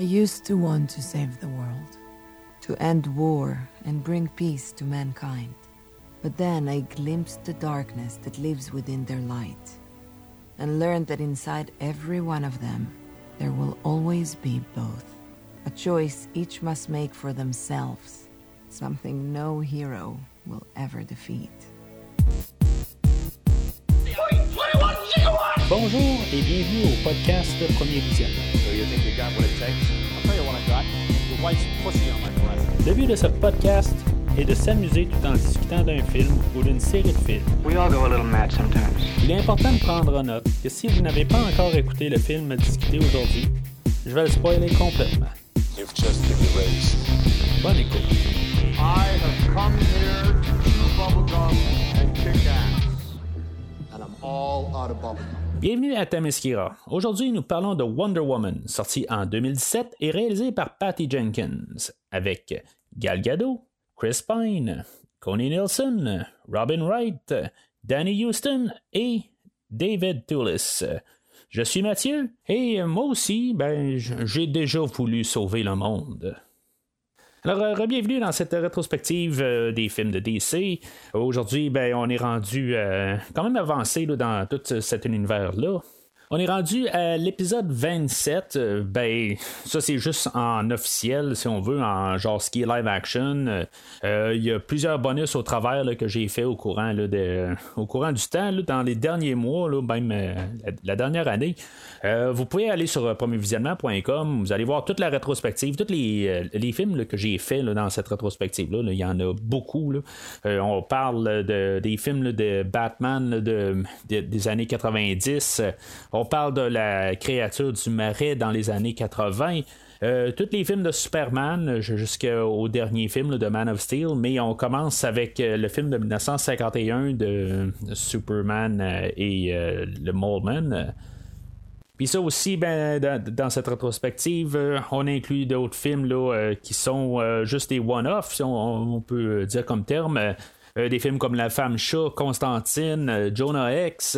I used to want to save the world, to end war and bring peace to mankind. But then I glimpsed the darkness that lives within their light, and learned that inside every one of them, there will always be both. A choice each must make for themselves, something no hero will ever defeat. Bonjour et bienvenue au podcast Premier Visionnement. So you think you got what it takes? I'll tell you what I got. Your wife's pussy on my breast. Le but de ce podcast est de s'amuser tout en discutant d'un film ou d'une série de films. We all go a little mad sometimes. Il est important de prendre en note que si vous n'avez pas encore écouté le film à discuter aujourd'hui, je vais le spoiler complètement. You've just been erased. Bonne écoute. I have come here to chew bubblegum and kick ass. And I'm all out of bubblegum. Bienvenue à Themyscira. Aujourd'hui, nous parlons de Wonder Woman, sorti en 2017 et réalisé par Patty Jenkins, avec Gal Gadot, Chris Pine, Connie Nielsen, Robin Wright, Danny Houston et David Toulis. Je suis Mathieu et moi aussi, ben, j'ai déjà voulu sauver le monde. Alors, euh, bienvenue dans cette rétrospective euh, des films de DC. Aujourd'hui, ben, on est rendu euh, quand même avancé dans tout cet univers-là. On est rendu à l'épisode 27. Euh, ben, ça, c'est juste en officiel, si on veut, en genre ski live action. Euh, Il y a plusieurs bonus au travers que j'ai fait au courant, au courant du temps, dans les derniers mois, même euh, la, dernière année. Vous pouvez aller sur premiervisionnement.com, vous allez voir toute la rétrospective, tous les, films que j'ai fait dans cette rétrospective-là. là. Il y en a beaucoup. On parle de, des films de Batman de, de- des années 90. Euh, On parle de la créature du marais dans les années 80. Euh, tous les films de Superman jusqu'au dernier film de Man of Steel, mais on commence avec euh, le film de 1951 de Superman euh, et euh, le Moleman. Puis ça aussi, ben, dans, cette rétrospective, on inclut d'autres films là, qui sont juste des one-off, si on, on peut dire comme terme. Des films comme La femme chat, Constantine, Jonah X,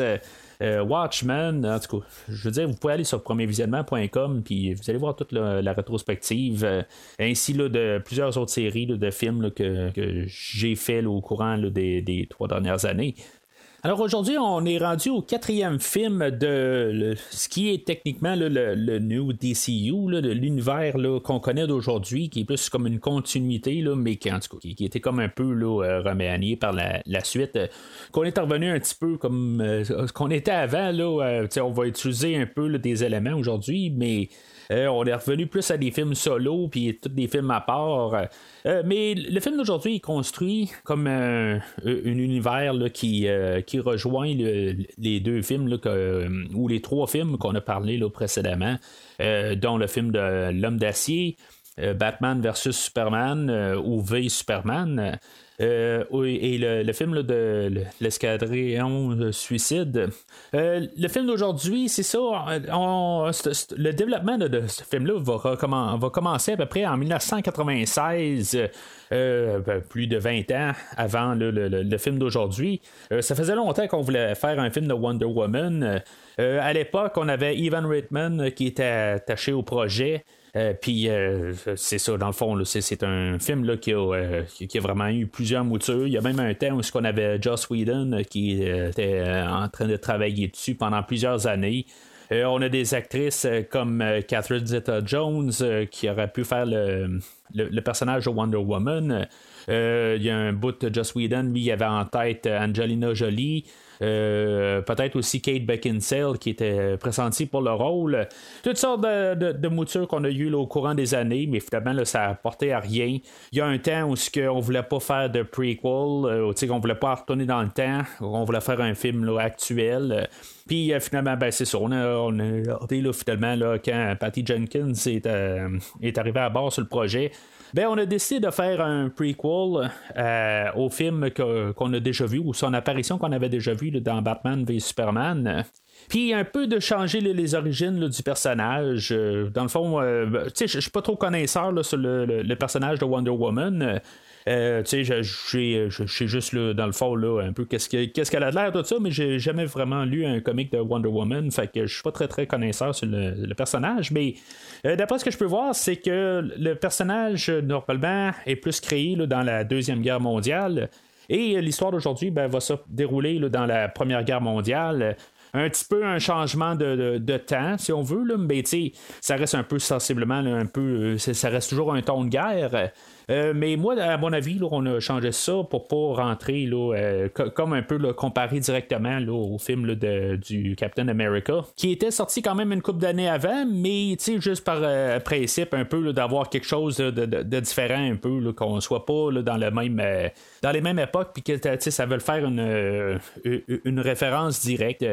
euh, Watchmen. En tout cas, je veux dire, vous pouvez aller sur premiervisionnement.com puis vous allez voir toute la, rétrospective, euh, ainsi là, de plusieurs autres séries de films que, j'ai fait au courant des trois dernières années. Alors aujourd'hui, on est rendu au quatrième film de ce qui est techniquement le, le New DCU, de l'univers qu'on connaît d'aujourd'hui, qui est plus comme une continuité, mais qui, en tout cas, qui, était comme un peu là, euh, remanié par la, suite. euh, qu'on est revenu un petit peu comme euh, ce qu'on était avant. Là, on va utiliser un peu des éléments aujourd'hui, mais euh, on est revenu plus à des films solo, puis tous des films à part. Euh, mais le film d'aujourd'hui est construit comme un, un univers qui, euh, qui rejoint le- les deux films, ou les trois films qu'on a parlé précédemment, dont le film de L'Homme d'acier. Batman versus Superman ou V Superman euh, et le, film de l'escadron euh, suicide. Euh, le film d'aujourd'hui, c'est ça. le développement de, ce film-là va, commencer à peu près en 1996. euh, ben, plus de 20 ans avant le, film d'aujourd'hui. Ça faisait longtemps qu'on voulait faire un film de Wonder Woman. À l'époque, on avait Ivan Reitman qui était attaché au projet. Euh, puis euh, c'est ça, dans le fond, c'est, un film là, qui, a, euh, qui- a vraiment eu plusieurs moutures. Il y a même un temps où on avait Joss Whedon qui était en train de travailler dessus pendant plusieurs années. On a des actrices comme Catherine Zeta-Jones qui aurait pu faire le, le- personnage de Wonder Woman. Il y a un bout de Joss Whedon, lui, il avait en tête Angelina Jolie. Euh, peut-être aussi Kate Beckinsale qui était pressentie pour le rôle. Toutes sortes de, moutures qu'on a eues au courant des années, mais finalement ça a porté à rien. Il y a un temps où ce on voulait pas faire de prequel, euh, qu'on voulait pas retourner dans le temps, on voulait faire un film actuel. Puis euh, finalement, ben, c'est ça. On a, on regardé, là, finalement quand Patty Jenkins est, euh, est arrivé à bord sur le projet. Ben, on a décidé de faire un prequel euh, au film qu'on a déjà vu, ou son apparition qu'on avait déjà vu là, dans Batman v Superman. Puis un peu de changer les, origines du personnage. dans le fond, ben, tu sais, je suis pas trop connaisseur sur le, personnage de Wonder Woman. Euh, tu sais, je sais juste dans le fond là, un peu qu'est-ce qu'elle a l'air de ça, mais j'ai jamais vraiment lu un comic de Wonder Woman, fait que je suis pas très très connaisseur sur le, personnage, mais euh, d'après ce que je peux voir, c'est que le personnage normalement est plus créé dans la deuxième guerre mondiale. Et l'histoire d'aujourd'hui ben, va se dérouler dans la Première Guerre mondiale un petit peu un changement de, temps, si on veut, là, ça reste un peu sensiblement, un peu, euh, ça reste toujours un ton de guerre. Euh, mais moi, à mon avis, on a changé ça pour pas rentrer là, euh, comme un peu là, comparé directement au film du Captain America, qui était sorti quand même une couple d'années avant, mais juste par euh, principe un peu d'avoir quelque chose de, différent un peu, qu'on soit pas dans le même dans les mêmes époques, puis que ça veut faire une, une référence directe.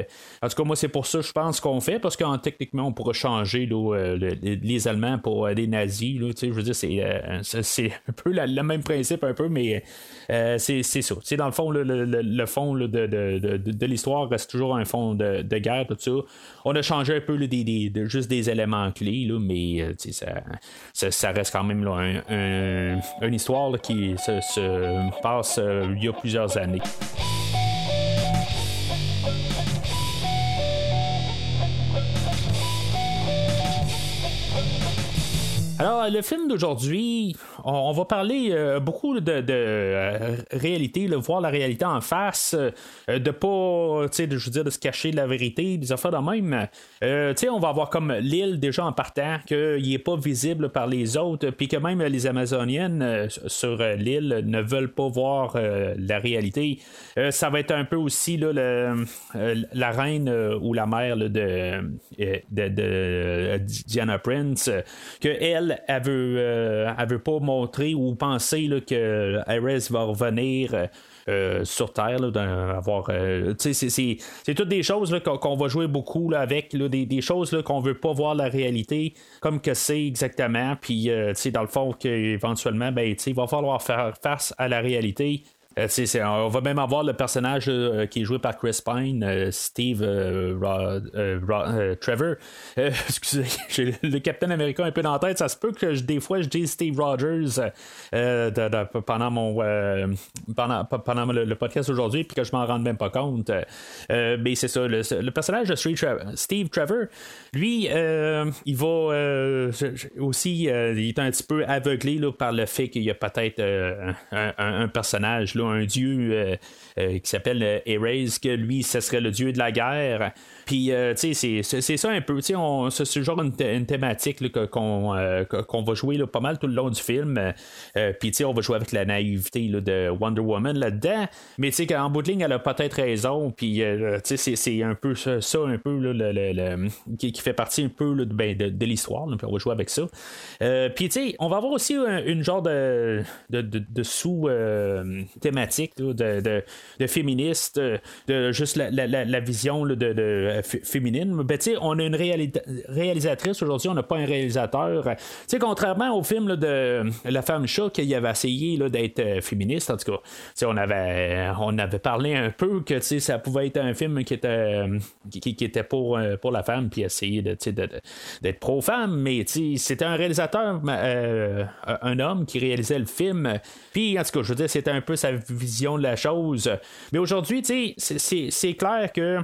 En tout cas, moi, c'est pour ça, je pense qu'on fait, parce qu'en techniquement, on pourra changer les Allemands pour des nazis. je veux dire, c'est un peu le même principe, un peu, mais euh, c'est ça. dans le fond, le, fond de, l'histoire reste toujours un fond de, guerre, tout ça. On a changé un peu des, juste des éléments clés, mais euh, ça, reste quand même une histoire qui se, passe euh, il y a plusieurs années. Alors, le film d'aujourd'hui, on, va parler euh, beaucoup de, euh, réalité, voir la réalité en face, euh, de pas, tu sais, je veux dire, de se cacher de la vérité, des affaires de même. tu sais, on va avoir comme l'île déjà en partant, qu'il n'est pas visible par les autres, puis que même les Amazoniennes sur l'île ne veulent pas voir la réalité. ça va être un peu aussi là, la reine ou la mère de, de, Diana Prince, que elle, elle, veut, euh, veut pas montrer ou penser que Ares va revenir. Euh, sur Terre, d'avoir. Euh, c'est toutes des choses qu'on va jouer beaucoup avec, des, choses qu'on veut pas voir la réalité comme que c'est exactement. Puis, dans le fond, qu'éventuellement, ben, il va falloir faire face à la réalité. Euh, on va même avoir le personnage euh, qui est joué par Chris Pine, euh, Steve Trevor. excusez, j'ai le Captain America un peu dans la tête. Ça se peut que des fois je dise Steve Rogers pendant mon pendant, pendant le, podcast aujourd'hui, puis que je m'en rende même pas compte. mais c'est ça, le, personnage de Steve Trevor, lui, il va aussi, il est un petit peu aveuglé par le fait qu'il y a peut-être un, un, personnage là, un dieu euh, qui s'appelle euh, Erase, que lui, ce serait le dieu de la guerre. Puis, tu sais, c'est ça un peu. Tu sais, c'est genre une, thématique qu'on va jouer pas mal tout le long du film. Puis, tu sais, on va jouer avec la naïveté de Wonder Woman là-dedans. Mais, tu sais, qu'en bout de ligne, elle a peut-être raison. Puis, tu sais, c'est un peu ça, un peu, le, qui, fait partie un peu ben, de, l'histoire. Puis, on va jouer avec ça. puis, tu sais, on va avoir aussi une, genre de, de, sous-thématique de, de, féministe, de juste la, vision de, féminine. Ben, on a une réalisatrice aujourd'hui, on n'a pas un réalisateur. contrairement au film de La femme chat qui avait essayé d'être euh, féministe, en tout cas, on avait, on avait parlé un peu que ça pouvait être un film qui était, euh, qui, était pour, euh, pour la femme, puis essayer d'être pro-femme, mais c'était un réalisateur, un homme qui réalisait le film. Puis, en tout cas, je veux dire, c'était un peu sa vision de la chose. Mais aujourd'hui, c'est clair que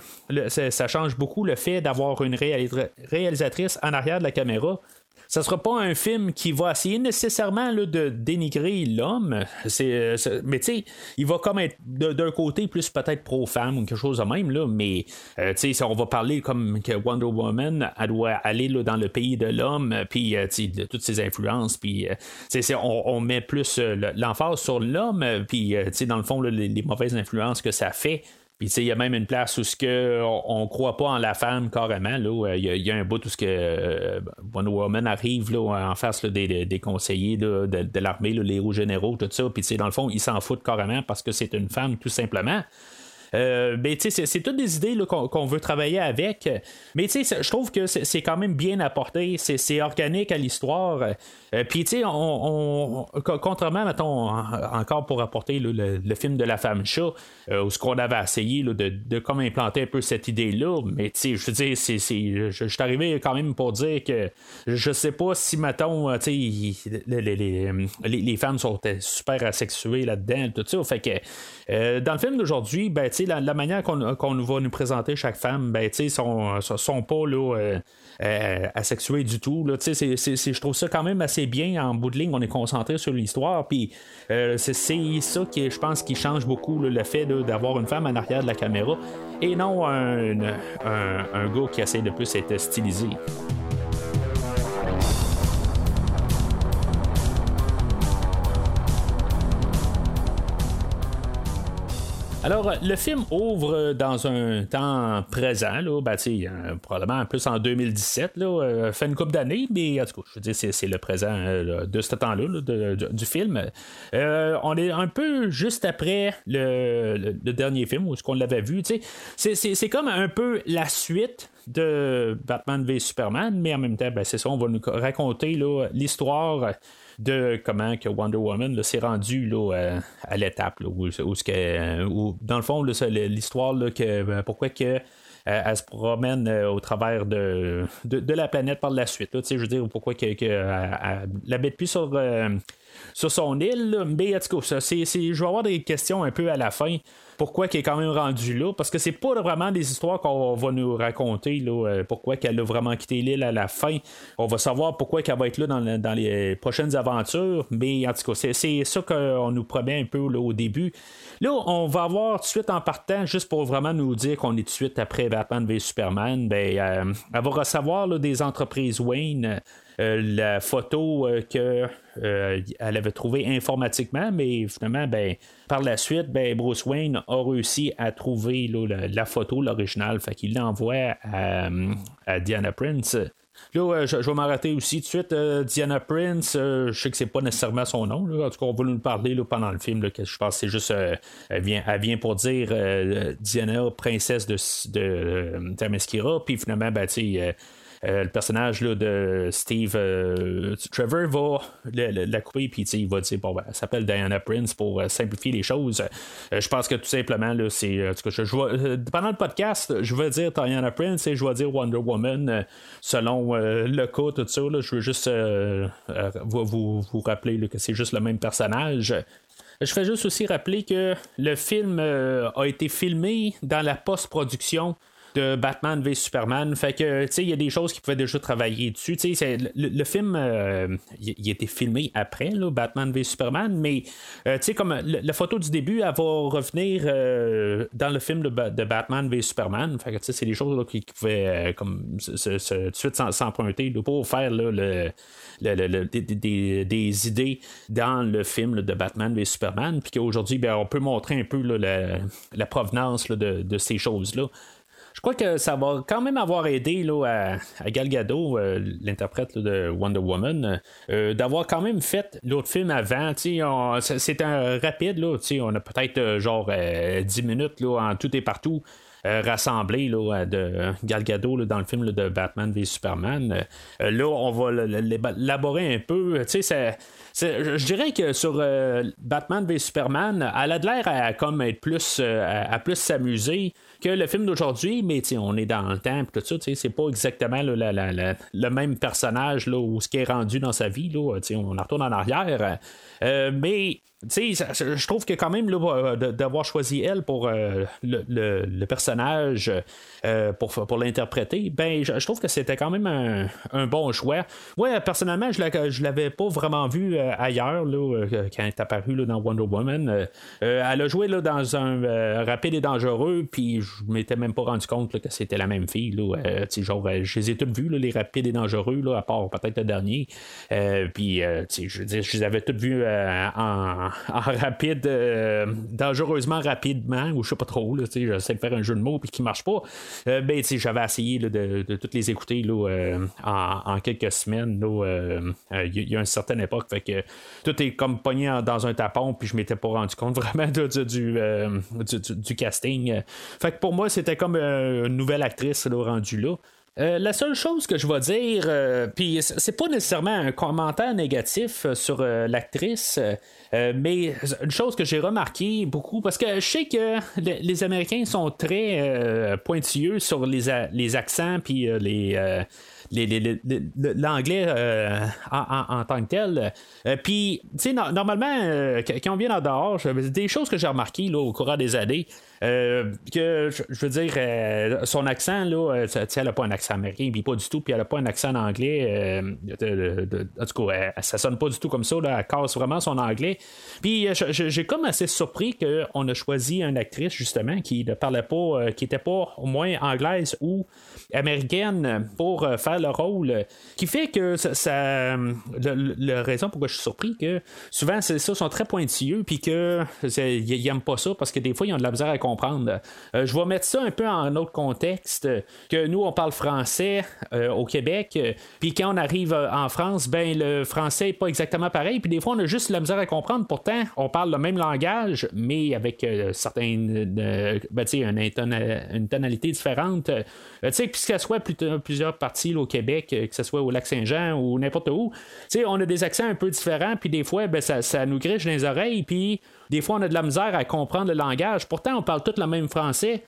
ça, change beaucoup le fait d'avoir une réalisatrice en arrière de la caméra ça sera pas un film qui va essayer nécessairement de dénigrer l'homme. C'est, mais tu sais, il va comme être d'un côté plus peut-être pro-femme ou quelque chose de même, là, mais euh, tu sais, on va parler comme que Wonder Woman, elle doit aller là, dans le pays de l'homme, puis euh, de toutes ses influences, puis euh, on, on, met plus l'emphase sur l'homme, puis dans le fond, les mauvaises influences que ça fait il y a même une place où ce que on, croit pas en la femme carrément. Là, il, y a, un bout où ce que euh, Woman arrive là, en face des, conseillers de, l'armée, les héros généraux, tout ça. Puis dans le fond, ils s'en foutent carrément parce que c'est une femme, tout simplement. Euh, sais, c'est toutes des idées qu'on veut travailler avec. Mais je trouve que c'est quand même bien apporté. C'est organique à l'histoire. Euh, Puis tu sais, on, contrairement, mettons, encore pour apporter le, film de la femme chat, euh, où ce qu'on avait essayé de, de, comme implanter un peu cette idée-là. Mais tu sais, je veux dire, c'est, je, je suis arrivé quand même pour dire que je sais pas si, mettons, tu sais, les, les, les, femmes sont super asexuées là-dedans, tout ça. Fait que dans le film d'aujourd'hui, ben, tu la, manière qu'on, va nous présenter chaque femme, ben, tu sais, sont, sont pas là. Euh, euh, asexués du tout. Là, je trouve ça quand même assez bien. En bout de ligne, on est concentré sur l'histoire. Puis euh, c'est, ça qui, je pense, qui change beaucoup le fait d'avoir une femme en arrière de la caméra et non un, un, un gars qui essaie de plus être stylisé. Alors, le film ouvre dans un temps présent, là, ben, probablement plus en 2017, là, euh, fait une couple d'années, mais en tout cas, je veux dire, c'est, le présent euh, de ce temps-là du film. Euh, on est un peu juste après le, dernier film où ce qu'on l'avait vu. C'est, c'est comme un peu la suite de Batman v Superman, mais en même temps, ben, c'est ça, on va nous raconter l'histoire de comment que Wonder Woman s'est rendu là, euh, à l'étape où, où, dans le fond l'histoire que ben, pourquoi que euh, elle se promène euh, au travers de, de, la planète par la suite. je veux dire, pourquoi que, que elle, n'habite plus sur, sur son île. Cas, je vais avoir des questions un peu à la fin pourquoi qu'elle est quand même rendue là, parce que c'est pas vraiment des histoires qu'on va nous raconter, là, euh, pourquoi qu'elle a vraiment quitté l'île à la fin. On va savoir pourquoi qu'elle va être là dans, les prochaines aventures, mais en tout cas, c'est, ça qu'on nous promet un peu au début. Là, on va avoir tout de suite en partant, juste pour vraiment nous dire qu'on est tout de suite après Batman v Superman, ben, euh, elle va recevoir des entreprises Wayne. Euh, la photo qu'elle avait trouvée informatiquement, mais finalement, ben, par la suite, ben, Bruce Wayne a réussi à trouver la, photo, l'original, fait qu'il l'envoie à, Diana Prince. Là, je, vais m'arrêter aussi tout de suite. Euh, Diana Prince, euh, je sais que c'est pas nécessairement son nom. En tout cas, on va nous parler pendant le film. je pense que c'est juste. Euh, elle, vient, pour dire Diana, princesse de, de. Puis finalement, ben, tu euh, le personnage là, de Steve euh, Trevor va la, couper, puis il va dire bon, ben, elle s'appelle Diana Prince pour euh, simplifier les choses. je pense que tout simplement, là, c'est. pendant le podcast, je vais dire Diana Prince et je vais dire Wonder Woman selon le cas, tout ça. je veux juste vous, vous, rappeler que c'est juste le même personnage. Je fais juste aussi rappeler que le film a été filmé dans la post-production de Batman v Superman. Fait que, tu sais, il y a des choses qui pouvaient déjà travailler dessus. Tu sais, le, film, euh, il, a été filmé après, là, Batman v Superman, mais, euh, tu sais, comme la photo du début, va revenir euh, dans le film de, Batman v Superman. Fait que, tu sais, c'est des choses qui, pouvaient, comme, tout de suite s'emprunter pour faire le, des, idées dans le film de Batman v Superman, puis qu'aujourd'hui, ben, on peut montrer un peu la, provenance de, de, ces choses-là. Crois que ça va quand même avoir aidé là, à, Gal Gadot, euh, l'interprète de Wonder Woman, euh, d'avoir quand même fait l'autre film avant. C'est un rapide, là, on a peut-être euh, genre 10 minutes là, en tout et partout. rassemblé là, de Gal Gadot dans le film de Batman v Superman. là, on va l'élaborer un peu. je dirais que sur Batman v Superman, elle a de l'air à, comme être plus à plus s'amuser que le film d'aujourd'hui, mais on est dans le temps, tout ça, c'est pas exactement le même personnage ou ce qui est rendu dans sa vie. Là, on retourne en arrière. Euh, mais je trouve que quand même euh, d'avoir choisi elle pour euh, le, personnage pour, pour l'interpréter, ben je, trouve que c'était quand même un, bon choix. Moi, personnellement, je l'avais pas vraiment vu ailleurs là, quand elle est apparue dans Wonder Woman. elle a joué là, dans un rapide et dangereux, puis je m'étais même pas rendu compte que c'était la même fille. Là, genre, je les ai toutes vues, les rapides et dangereux, là, à part peut-être le dernier. puis je, je les avais toutes vues en rapide, dangereusement rapidement, ou je sais pas trop, j'essaie de faire un jeu de mots puis qui marche pas. ben, j'avais essayé de, toutes les écouter là, en, quelques semaines. Il y, a une certaine époque, fait que tout est comme pogné dans un tapon, puis je m'étais pas rendu compte vraiment du, du, casting. Fait que pour moi, c'était comme une nouvelle actrice là, rendue là. Euh, la seule chose que je vais dire, euh, puis c'est pas nécessairement un commentaire négatif euh, sur l'actrice, mais une chose que j'ai remarqué beaucoup, parce que je sais que les Américains sont très pointilleux sur les, les accents, puis les l'anglais euh, en, tant que tel. Euh, puis, tu sais, normalement, euh, quand on vient en dehors, des choses que j'ai remarquées au cours des années, que je veux dire, son accent, là, elle n'a pas un accent américain, puis pas du tout, puis elle n'a pas un accent anglais. en tout cas, ça sonne pas du tout comme ça, là, elle casse vraiment son anglais. Puis j'ai comme assez surpris qu'on a choisi une actrice, justement, qui ne parlait pas, qui était pas au moins anglaise ou américaine pour faire le rôle, qui fait que ça, la raison pourquoi je suis surpris que souvent c'est ça sont très pointilleux puis que ils n'aiment pas ça parce que des fois ils ont de la misère à comprendre. Euh, je vais mettre ça un peu en autre contexte que nous on parle français euh, au Québec puis quand on arrive en France ben le français est pas exactement pareil puis des fois on a juste la misère à comprendre. Pourtant on parle le même langage mais avec euh, certaines ben, une, une, tonalité différente. Tu sais que ce soit plusieurs parties au Québec, euh, que ce soit au Lac-Saint-Jean ou n'importe où, on a des accents un peu différents, puis des fois, ben, ça, nous griche les oreilles, puis des fois, on a de la misère à comprendre le langage. Pourtant, on parle tout le même français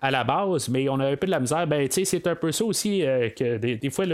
à la base, mais on a un peu de la misère. Ben, c'est un peu ça aussi euh, que des, fois,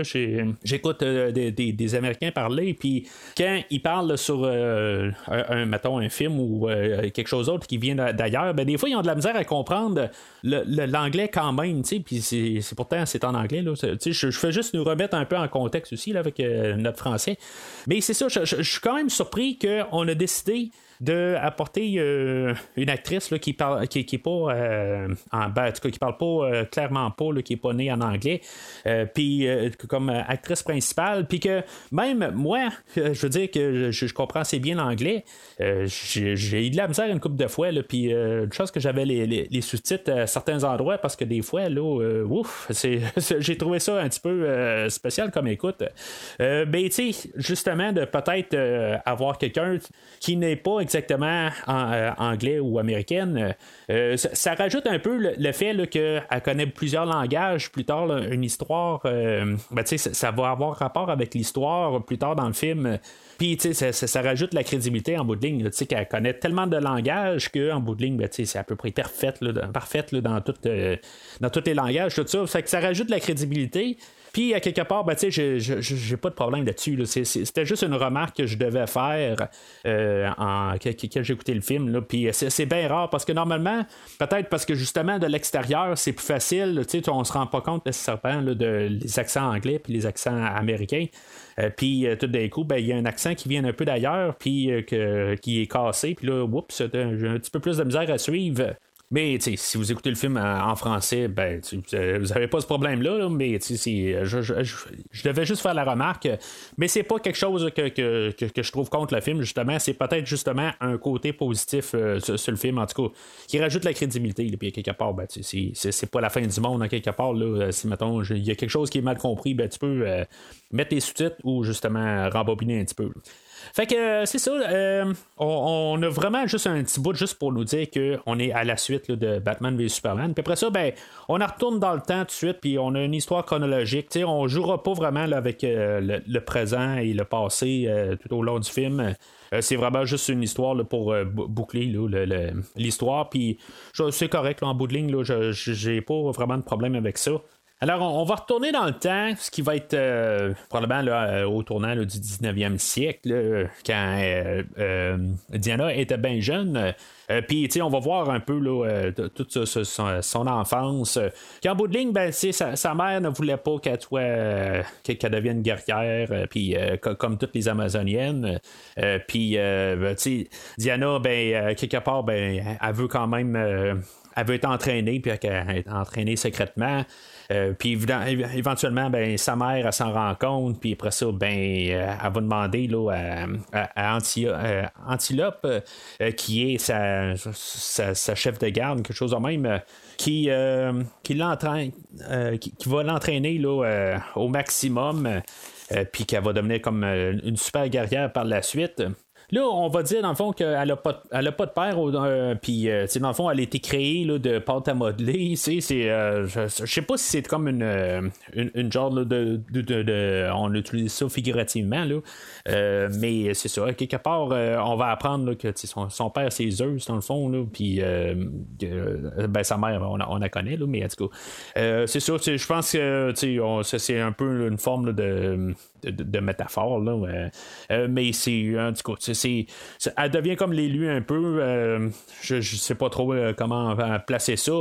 j'écoute euh, des, Américains parler, puis quand ils parlent sur, euh, un, un film ou quelque chose d'autre qui vient d'ailleurs, ben, des fois, ils ont de la misère à comprendre l'anglais quand même, puis pourtant, c'est en anglais. Je fais juste nous remettre un peu en contexte aussi là, avec notre français. Mais c'est ça, je, je, suis quand même surpris qu'on a décidé d'apporter euh, une actrice là, qui parle qui, qui pas euh, en ben, qui parle pas euh, clairement pas qui est pas née en anglais puis comme actrice principale puis que même moi je veux dire que je, comprends assez bien l'anglais j'ai eu de la misère une couple de fois puis une chose que j'avais les, sous-titres à certains endroits parce que des fois là ouf j'ai trouvé ça un petit peu spécial comme écoute. Mais ben, tu sais justement de peut-être avoir quelqu'un qui n'est pas exactement en, euh, anglais ou américaine, euh, ça, rajoute un peu le, fait qu'elle connaît plusieurs langages. Plus tard, une histoire, euh, ben, ça, ça va avoir rapport avec l'histoire plus tard dans le film. Puis, ça, ça, rajoute la crédibilité en bout de ligne, qu'elle connaît tellement de langages qu'en bout de ligne, ben, c'est à peu près parfaite, là, parfaite dans, tout, dans tous les langages, tout ça. Ça rajoute la crédibilité. Puis, à quelque part, ben, tu sais, j'ai pas de problème là-dessus. C'était juste une remarque que je devais faire euh, en, quand j'ai écouté le film. Puis, c'est bien rare parce que normalement, peut-être parce que justement, de l'extérieur, c'est plus facile. Tu sais, on se rend pas compte nécessairement là, de les accents anglais puis les accents américains. Euh, puis euh, tout d'un coup, ben, il y a un accent qui vient un peu d'ailleurs, puis qui est cassé, puis là, oups, j'ai un petit peu plus de misère à suivre. Mais si vous écoutez le film en, français, ben, vous n'avez pas ce problème-là, mais je, je, devais juste faire la remarque. Mais c'est pas quelque chose que, je trouve contre le film, justement. C'est peut-être justement un côté positif euh, sur, le film, en tout cas, qui rajoute la crédibilité. puis quelque part, ben, c'est pas la fin du monde, quelque part. Là, si, mettons, il y a quelque chose qui est mal compris, ben, tu peux euh, mettre les sous-titres ou justement rembobiner un petit peu. Fait que euh, c'est ça. Euh, on, a vraiment juste un petit bout juste pour nous dire qu'on est à la suite de Batman v Superman. Puis après ça, ben, on en retourne dans le temps tout de suite, puis on a une histoire chronologique. T'sais, on jouera pas vraiment avec euh, le, présent et le passé tout au long du film. c'est vraiment juste une histoire pour boucler l'histoire. Puis c'est correct en bout de ligne. J'ai pas vraiment de problème avec ça. Alors, on, va retourner dans le temps, ce qui va être euh, probablement euh, au tournant du 19e siècle, quand euh, Diana était bien jeune. Puis, on va voir un peu toute son, enfance. Qu'en bout de ligne, ben, sa, sa, mère ne voulait pas qu'elle devienne guerrière, puis comme toutes les Amazoniennes. puis, ben, Diana, ben, quelque part, ben, elle veut quand même. elle veut être entraînée, puis elle est entraînée secrètement. Puis éventuellement, ben, sa mère, s'en rend compte, puis après ça, ben, elle va demander à, Antilope, qui est sa, sa, chef de garde, quelque chose de même, qui, qui, l'entraîne, qui, va l'entraîner au maximum. puis qu'elle va devenir comme une super guerrière par la suite. Là, on va dire dans le fond qu'elle n'a pas, a pas de père, euh, puis euh, dans le fond, elle a été créée là, de pâte à modeler. C'est, euh, je, sais pas si c'est comme une, une, genre de, de, On utilise ça figurativement, là. mais c'est ça. Quelque part, on va apprendre que son, père, c'est Zeus, dans le fond, puis ben, sa mère, on, on la connaît, mais en tout cas, c'est ça. Je pense que c'est un peu une forme de de, métaphore. Là, mais c'est, en tout cas, c'est, elle devient comme l'élu un peu. Euh, je, sais pas trop euh, comment placer ça.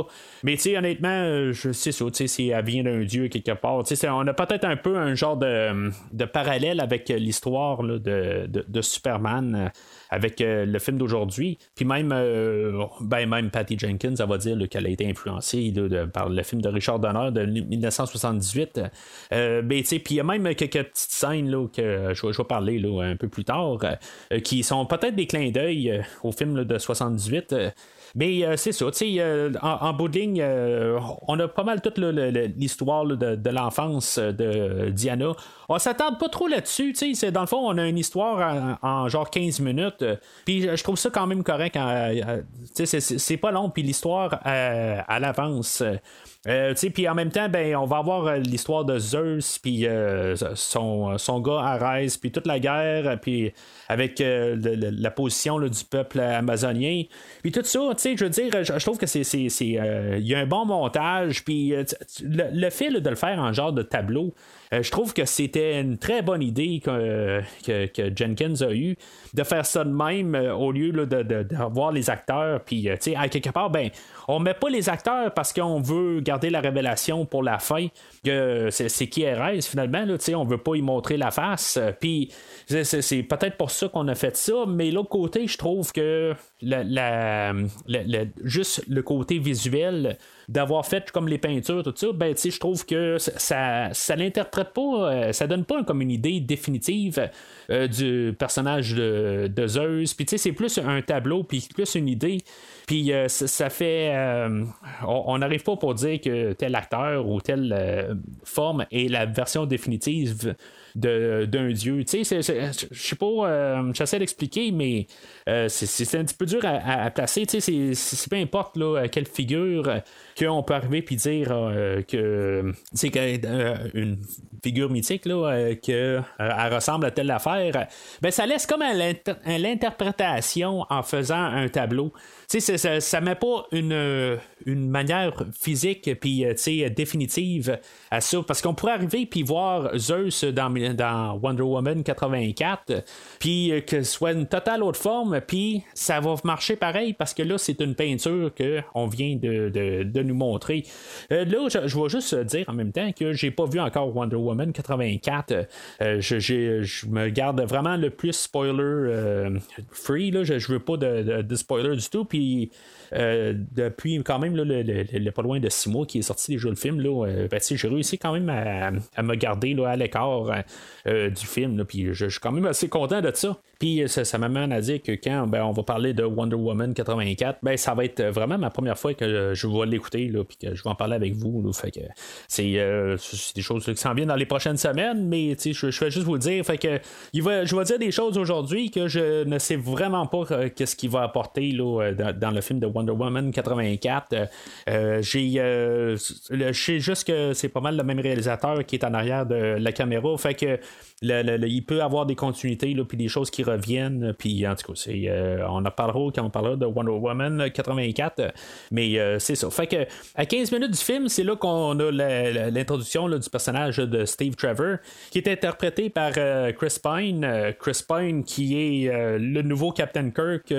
Mais tu honnêtement, euh, je sais ça, si elle vient d'un dieu quelque part. On a peut-être un peu un genre de, de parallèle avec l'histoire de, de, Superman avec euh, le film d'aujourd'hui. Puis même, euh, ben même Patty Jenkins, elle va dire qu'elle a été influencée par le film de Richard Donner de 1978. Euh, ben, puis il y a même quelques petites scènes là, que je, vais parler là, un peu plus tard, qui sont peut-être des clins d'œil au film de 78. Mais c'est ça, tu sais, en, bout de ligne, on a pas mal toute l'histoire de, l'enfance de Diana. On s'attarde pas trop là-dessus, dans le fond, on a une histoire en genre 15 minutes euh, puis je trouve ça quand même correct. Euh, euh, c'est pas long, puis l'histoire à l'avance. Puis en même temps, ben, on va avoir l'histoire de Zeus, puis son, son gars Arès, puis toute la guerre, puis avec la position du peuple amazonien. Puis tout ça, je veux dire, je, trouve que c'est. Il y a un bon montage, puis le, le, fait de le faire en genre de tableau, euh, je trouve que c'était une très bonne idée que, Jenkins a eu de faire ça de même euh, au lieu d'avoir de, les acteurs. Puis, euh, à quelque part, ben, on met pas les acteurs parce qu'on veut garder la révélation pour la fin. que c'est qui RS finalement. Là, on veut pas y montrer la face. Puis c'est peut-être pour ça qu'on a fait ça. Mais l'autre côté, je trouve que juste le côté visuel d'avoir fait comme les peintures, tout ça, ben, je trouve que ça, ça l'interprète pas, euh, ça donne pas comme une idée définitive euh, du personnage de, Zeus. Puis, c'est plus un tableau, puis plus une idée. Puis, euh, ça, fait. on n'arrive pas pour dire que tel acteur ou telle forme est la version définitive d'un dieu. Tu sais, je sais pas, euh, j'essaie d'expliquer, mais euh, c'est un petit peu dur à, placer. Tu sais, c'est peu importe là, quelle figure qu'on peut arriver puis dire euh, que c'est une figure mythique là, que elle ressemble à telle affaire. Ben ça laisse comme à l'interprétation en faisant un tableau. Tu sais, ça, ça met pas une, une manière physique puis définitive à ça parce qu'on pourrait arriver puis voir Zeus dans dans Wonder Woman 84, puis euh, que ce soit une totale autre forme, puis ça va marcher pareil parce que là, c'est une peinture qu'on vient de, nous montrer. Euh, là, je, je, vais juste dire en même temps que j'ai pas vu encore Wonder Woman 84. Euh, je, me garde vraiment le plus spoiler free, là. Je, je veux pas de, de spoiler du tout, puis euh, depuis quand même le, pas loin de six mois qui est sorti déjà le film, là, euh, ben, j'ai réussi quand même à, me garder là, à l'écart euh, du film. Puis je, suis quand même assez content de ça. Puis ça, m'amène à dire que quand ben, on va parler de Wonder Woman 84, ben, ça va être vraiment ma première fois que je vais l'écouter, puis que je vais en parler avec vous. que c'est, des choses qui s'en viennent dans les prochaines semaines, mais je, je vais juste vous dire. Fait que il va, je vais dire des choses aujourd'hui que je ne sais vraiment pas qu'est-ce qu'il va apporter là, dans, le film de Wonder Woman 84. Euh, euh, j'ai, euh, je sais juste que c'est pas mal le même réalisateur qui est en arrière de la caméra. Fait que il peut avoir des continuités, puis des choses qui reviennent. Puis en tout cas, on en parlera quand on parlera de Wonder Woman 84. Mais c'est ça. Fait que à 15 minutes du film, c'est là qu'on a l'introduction du personnage de Steve Trevor, qui est interprété par Chris Pine. Chris Pine qui est le nouveau Captain Kirk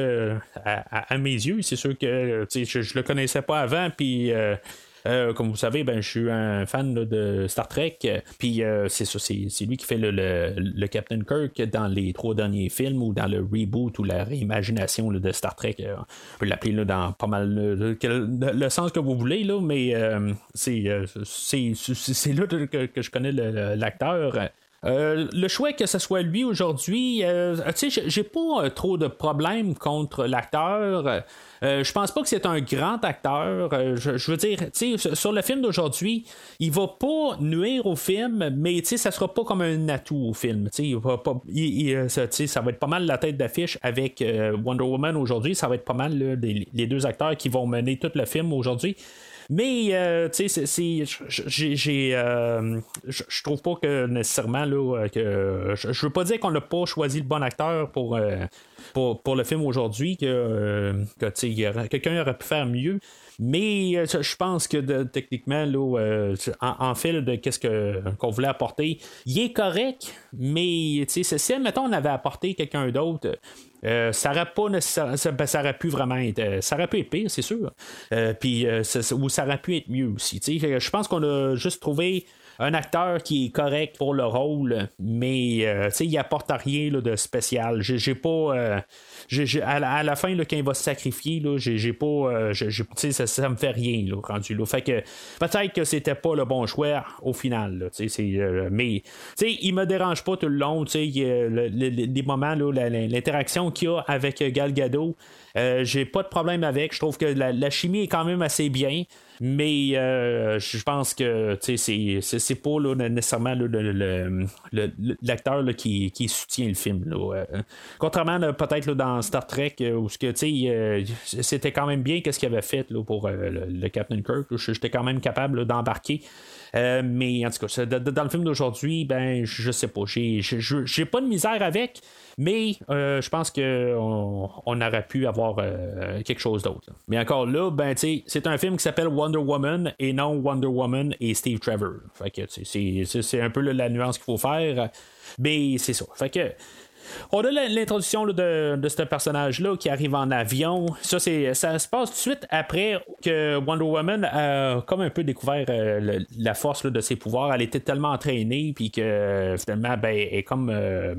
à, mes yeux. C'est sûr que je, je le connaissais pas avant, puis. Euh, comme vous savez, ben, je suis un fan de Star Trek. Puis c'est ça, c'est lui qui fait le, le, Captain Kirk dans les trois derniers films ou dans le reboot ou la réimagination de Star Trek. on peut l'appeler dans pas mal le, sens que vous voulez, là, mais c'est là que, que, je connais l'acteur. Euh, le choix que ce soit lui aujourd'hui, euh, tu sais, j'ai pas euh, trop de problèmes contre l'acteur. je pense pas que c'est un grand acteur. Je, veux dire, sur le film d'aujourd'hui, il va pas nuire au film, mais ça sera pas comme un atout au film. Tu sais, ça va être pas mal la tête d'affiche avec Wonder Woman aujourd'hui. Ça va être pas mal les, deux acteurs qui vont mener tout le film aujourd'hui. Mais, euh, tu sais. Euh, je trouve pas que nécessairement, là, euh, que. Je veux pas dire qu'on n'a pas choisi le bon acteur pour, pour, pour, le film aujourd'hui, que, que quelqu'un aurait pu faire mieux. Mais euh, je pense que techniquement, là, euh, en, fait, de qu'est-ce qu'on voulait apporter, il est correct, mais si, mettons, on avait apporté quelqu'un d'autre, euh, ça aurait pas ben, ça, aurait pu vraiment être, ça aurait pu être pire, c'est sûr. puis, ou ça aurait pu être mieux aussi. Je pense qu'on a juste trouvé un acteur qui est correct pour le rôle, mais euh, il apporte rien de spécial. J'ai pas. Euh, à, la, fin, quand il va se sacrifier, j'ai pas. Euh, ça, ça me fait rien rendu. Fait que peut-être que c'était pas le bon choix au final. mais il me dérange pas tout le long. les moments, l'interaction qu'il y a avec Gal Gadot. J'ai pas de problème avec. Je trouve que la, chimie est quand même assez bien. Mais euh, je pense que c'est pas nécessairement l'acteur qui, qui, soutient le film. Euh, contrairement contrairement peut-être dans Star Trek, euh, où c'était quand même bien qu'est-ce qu'il avait fait pour le, Captain Kirk. J'étais quand même capable d'embarquer. Mais en tout cas, dans le film d'aujourd'hui, ben je sais pas. J'ai pas de misère avec. Mais euh, je pense qu'on on aurait pu avoir euh, quelque chose d'autre. Mais encore là, ben, c'est un film qui s'appelle Wonder Woman et non Wonder Woman et Steve Trevor. Fait que c'est un peu la nuance qu'il faut faire. Mais c'est ça. Fait que on a l'introduction de, ce personnage-là qui arrive en avion. Ça, c'est, ça se passe tout de suite après que Wonder Woman a comme un peu découvert euh, la force de ses pouvoirs. Elle était tellement entraînée, puis que finalement, ben, elle est comme euh,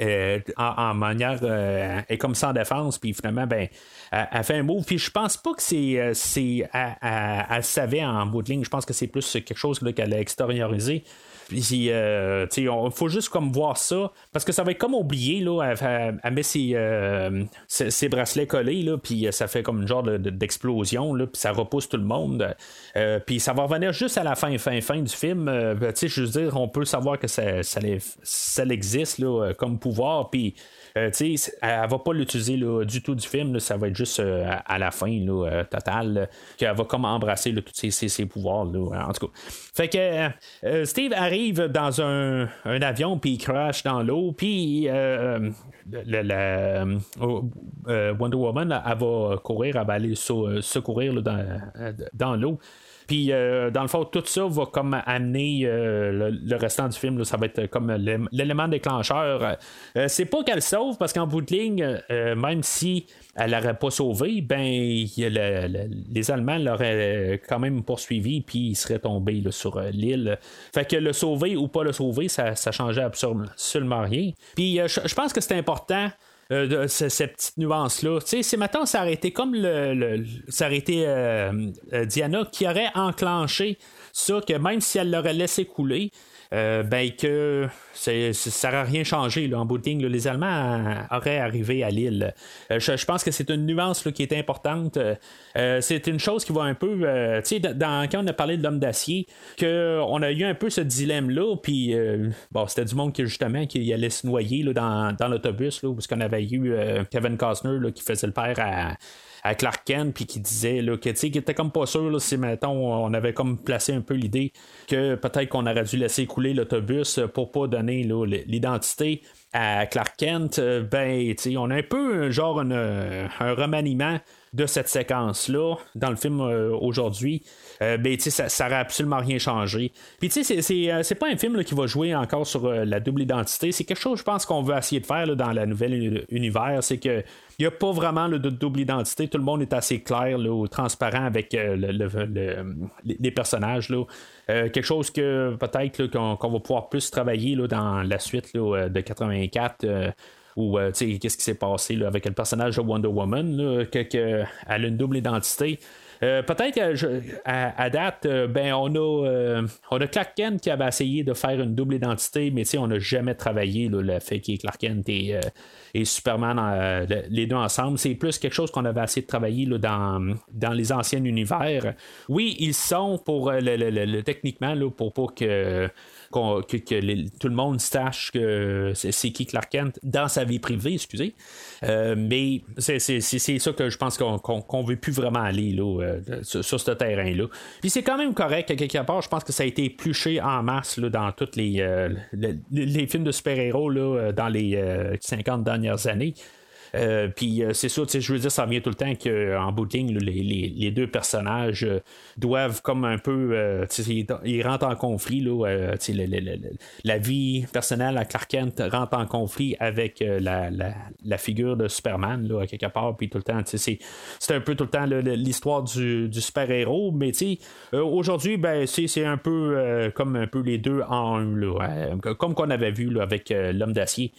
euh, en, manière, elle est comme sans défense, puis finalement, ben, elle, fait un move. Puis je pense pas que c'est, c'est, elle, savait en bout de ligne. Je pense que c'est plus quelque chose qu'elle a extériorisé. Puis, euh, il faut juste comme voir ça, parce que ça va être comme oublié, là, elle, met euh, ses, bracelets collés, là, puis ça fait comme une genre d'explosion, là, puis ça repousse tout le monde. Euh, puis ça va revenir juste à la fin, fin, fin du film. Ben, tu je veux dire, on peut savoir que ça, ça, existe, là, comme pouvoir, puis euh, elle, elle va pas l'utiliser du tout du film, ça va être juste euh, à la fin là, euh, totale, qu'elle va comme embrasser tous ses, pouvoirs. en tout cas. Fait que Steve arrive dans un, avion, puis il crash dans l'eau, puis Wonder Woman, va courir, elle va aller secourir dans, dans l'eau. Puis, euh, dans le fond, tout ça va comme amener euh, le, restant du film. ça va être comme l'élément déclencheur. Euh, c'est pas qu'elle sauve, parce qu'en bout de ligne, même si elle n'aurait pas sauvé, ben les Allemands l'auraient quand même poursuivi, puis ils seraient tombés sur l'île. Fait que le sauver ou pas le sauver, ça, ça changeait absolument rien. Puis, je pense que c'est important. Euh, de, cette petite nuance-là. Tu sais, si maintenant ça aurait été comme le, ça aurait été euh, euh, Diana qui aurait enclenché ça, que même si elle l'aurait laissé couler, euh, ben que ça n'aurait rien changé en bout les Allemands auraient arrivé à l'île. Euh, je, pense que c'est une nuance qui est importante. Euh, c'est une chose qui va un peu. tu sais, dans, quand on a parlé de l'homme d'acier, qu'on a eu un peu ce dilemme-là, puis bon, c'était du monde qui justement qui allait se noyer dans, dans l'autobus, parce qu'on avait eu Kevin Costner qui faisait le père à à Clark Kent, puis qui disait là, que, qu'il était comme pas sûr si, mettons, on avait comme placé un peu l'idée que peut-être qu'on aurait dû laisser couler l'autobus pour pas donner l'identité à Clark Kent, ben, on a un peu genre un remaniement de cette séquence-là dans le film aujourd'hui. Euh, ben, ça, ça aurait absolument rien changé. Puis, tu c'est, euh, pas un film qui va jouer encore sur euh, la double identité. C'est quelque chose, je pense, qu'on veut essayer de faire dans la nouvelle univers. C'est que. Il n'y a pas vraiment de double identité. Tout le monde est assez clair, transparent avec les personnages. Quelque chose que peut-être qu'on, va pouvoir plus travailler dans la suite de 84 ou qu'est-ce qui s'est passé avec le personnage de Wonder Woman, qu'elle a une double identité. Euh, peut-être à, date, euh, ben on a euh, on a Clark Kent qui avait essayé de faire une double identité, mais on n'a jamais travaillé le fait qu'il est Clark Kent et, Superman les deux ensemble. C'est plus quelque chose qu'on avait essayé de travailler dans, dans les anciens univers. Oui, ils sont pour le, techniquement là, pour pas que que, tout le monde sache que c'est qui Clark Kent dans sa vie privée, excusez. Euh, mais c'est ça que je pense qu'on ne veut plus vraiment aller là, euh, sur, ce terrain-là. Puis c'est quand même correct, quelque part, je pense que ça a été épluché en masse là, dans tous les, euh, les, films de super-héros dans les 50 dernières années. Euh, puis euh, c'est sûr, je veux dire, ça vient tout le temps qu'en de ligne, les, deux personnages euh, doivent comme un peu. ils, rentrent en conflit. La vie personnelle à Clark Kent rentre en conflit avec la, figure de Superman, quelque part. Puis tout le temps, c'est, un peu tout le temps l'histoire du, super-héros. Mais aujourd'hui, ben, c'est, un peu comme un peu les deux en un. comme qu'on avait vu avec l'homme d'acier.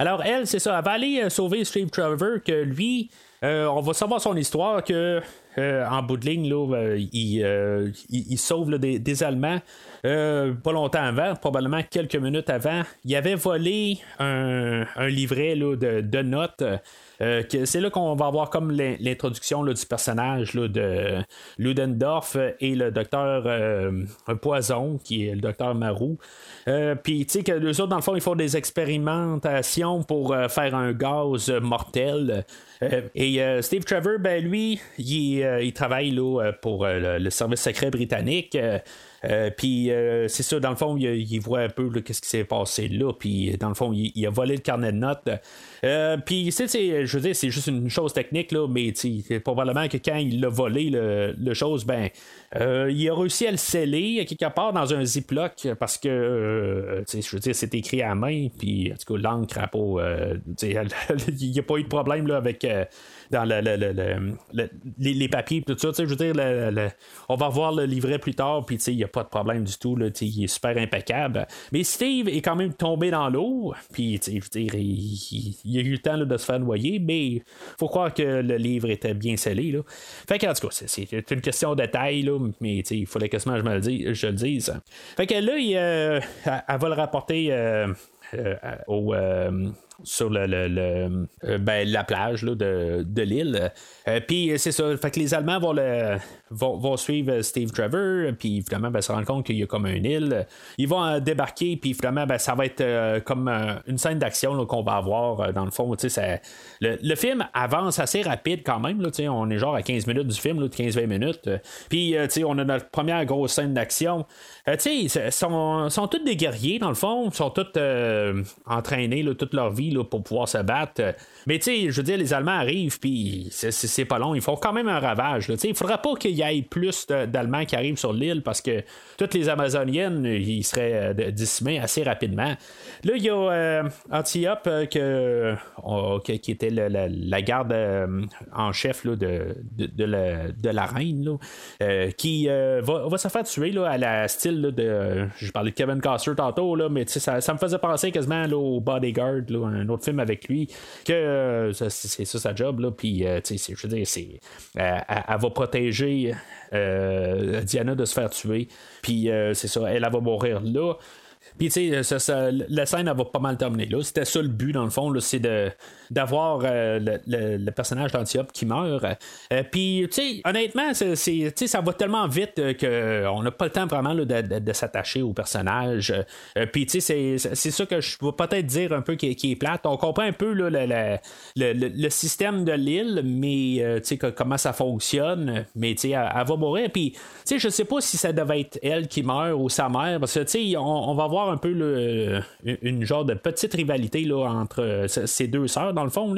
Alors, elle, c'est ça, elle va aller euh, sauver Steve Trevor, que lui, euh, on va savoir son histoire, que euh, en bout de ligne, là, il, sauve des, Allemands. pas longtemps avant, probablement quelques minutes avant, il avait volé un, livret de, notes. C'est là qu'on va avoir comme l'introduction du personnage de Ludendorff et le docteur Poison, qui est le docteur Marou. Euh, puis, tu sais, que les autres, dans le fond, ils font des expérimentations pour euh, faire un gaz mortel. Euh, et Steve Trevor, ben lui, il, travaille là, pour le, service secret britannique. puis c'est ça, dans le fond, il, voit un peu qu'est-ce qui s'est passé là. Puis dans le fond, il, a volé le carnet de notes. puis c'est, je veux dire, c'est juste une chose technique là, mais probablement que quand il a volé le, chose, ben euh, il a réussi à le sceller quelque part dans un ziploc parce que, euh, je veux dire, c'est écrit à main, puis en tout cas, l'encre n'a pas. Euh, il n'y a pas eu de problème là, avec dans le, les, papiers tout ça. Je veux dire, on va voir le livret plus tard, puis il n'y a pas de problème du tout. Là, il est super impeccable. Mais Steve est quand même tombé dans l'eau, puis je veux dire, il, a eu le temps de se faire noyer, mais faut croire que le livre était bien scellé. Là. Fait qu'en tout cas, c'est une question de taille, là, mais il fallait que je, me le dise, je le dise. Fait que là, il, euh, elle, va le rapporter euh, euh, au sur le, euh, ben, la plage de, de l'île. Euh, puis c'est ça, fait que les Allemands vont, le, vont, suivre Steve Trevor, puis finalement ben, se rendre compte qu'il y a comme une île. Ils vont euh, débarquer, puis finalement ben, ça va être comme une scène d'action qu'on va avoir dans le fond. Le, le, film avance assez rapide quand même. Là, on est genre à 15 minutes du film, 15-20 minutes. Puis on a notre première grosse scène d'action. ils sont, sont tous des guerriers dans le fond, ils sont tous entraînés toute leur vie pour pouvoir se battre. Mais tu sais, je veux dire, les Allemands arrivent, puis c'est pas long. Ils font quand même un ravage. Il faudra pas qu'il y ait plus d'Allemands qui arrivent sur l'île parce que toutes les Amazoniennes, ils seraient euh, décimés assez rapidement. Là, il y a euh, Antiope euh, qui était la, garde en chef de, de, la, reine, qui va, se faire tuer là, à la style de. Je parlais de Kevin Costner tantôt, là, mais ça, ça me faisait penser quasiment au Bodyguard, un autre film avec lui, que c'est ça sa job, là, puis je veux dire, c'est, elle, va protéger Diana de se faire tuer, puis c'est ça, elle va mourir là. Puis, tu sais, la scène, elle va pas mal terminer là. C'était ça le but, dans le fond, c'est de, d'avoir euh, le, personnage d'Antiope qui meurt. Euh, puis, tu sais, honnêtement, ça va tellement vite qu'on euh, on n'a pas le temps vraiment de, s'attacher au personnage. puis, tu sais, c'est, ça que je vais peut-être dire un peu qui, est plate. On comprend un peu là, le, système de l'île, mais, tu sais, comment ça fonctionne. Mais, tu sais, elle, va mourir. Puis, tu sais, je sais pas si ça devait être elle qui meurt ou sa mère, parce que, tu sais, on, va voir un peu le, une genre de petite rivalité là, entre ces deux sœurs, dans le fond.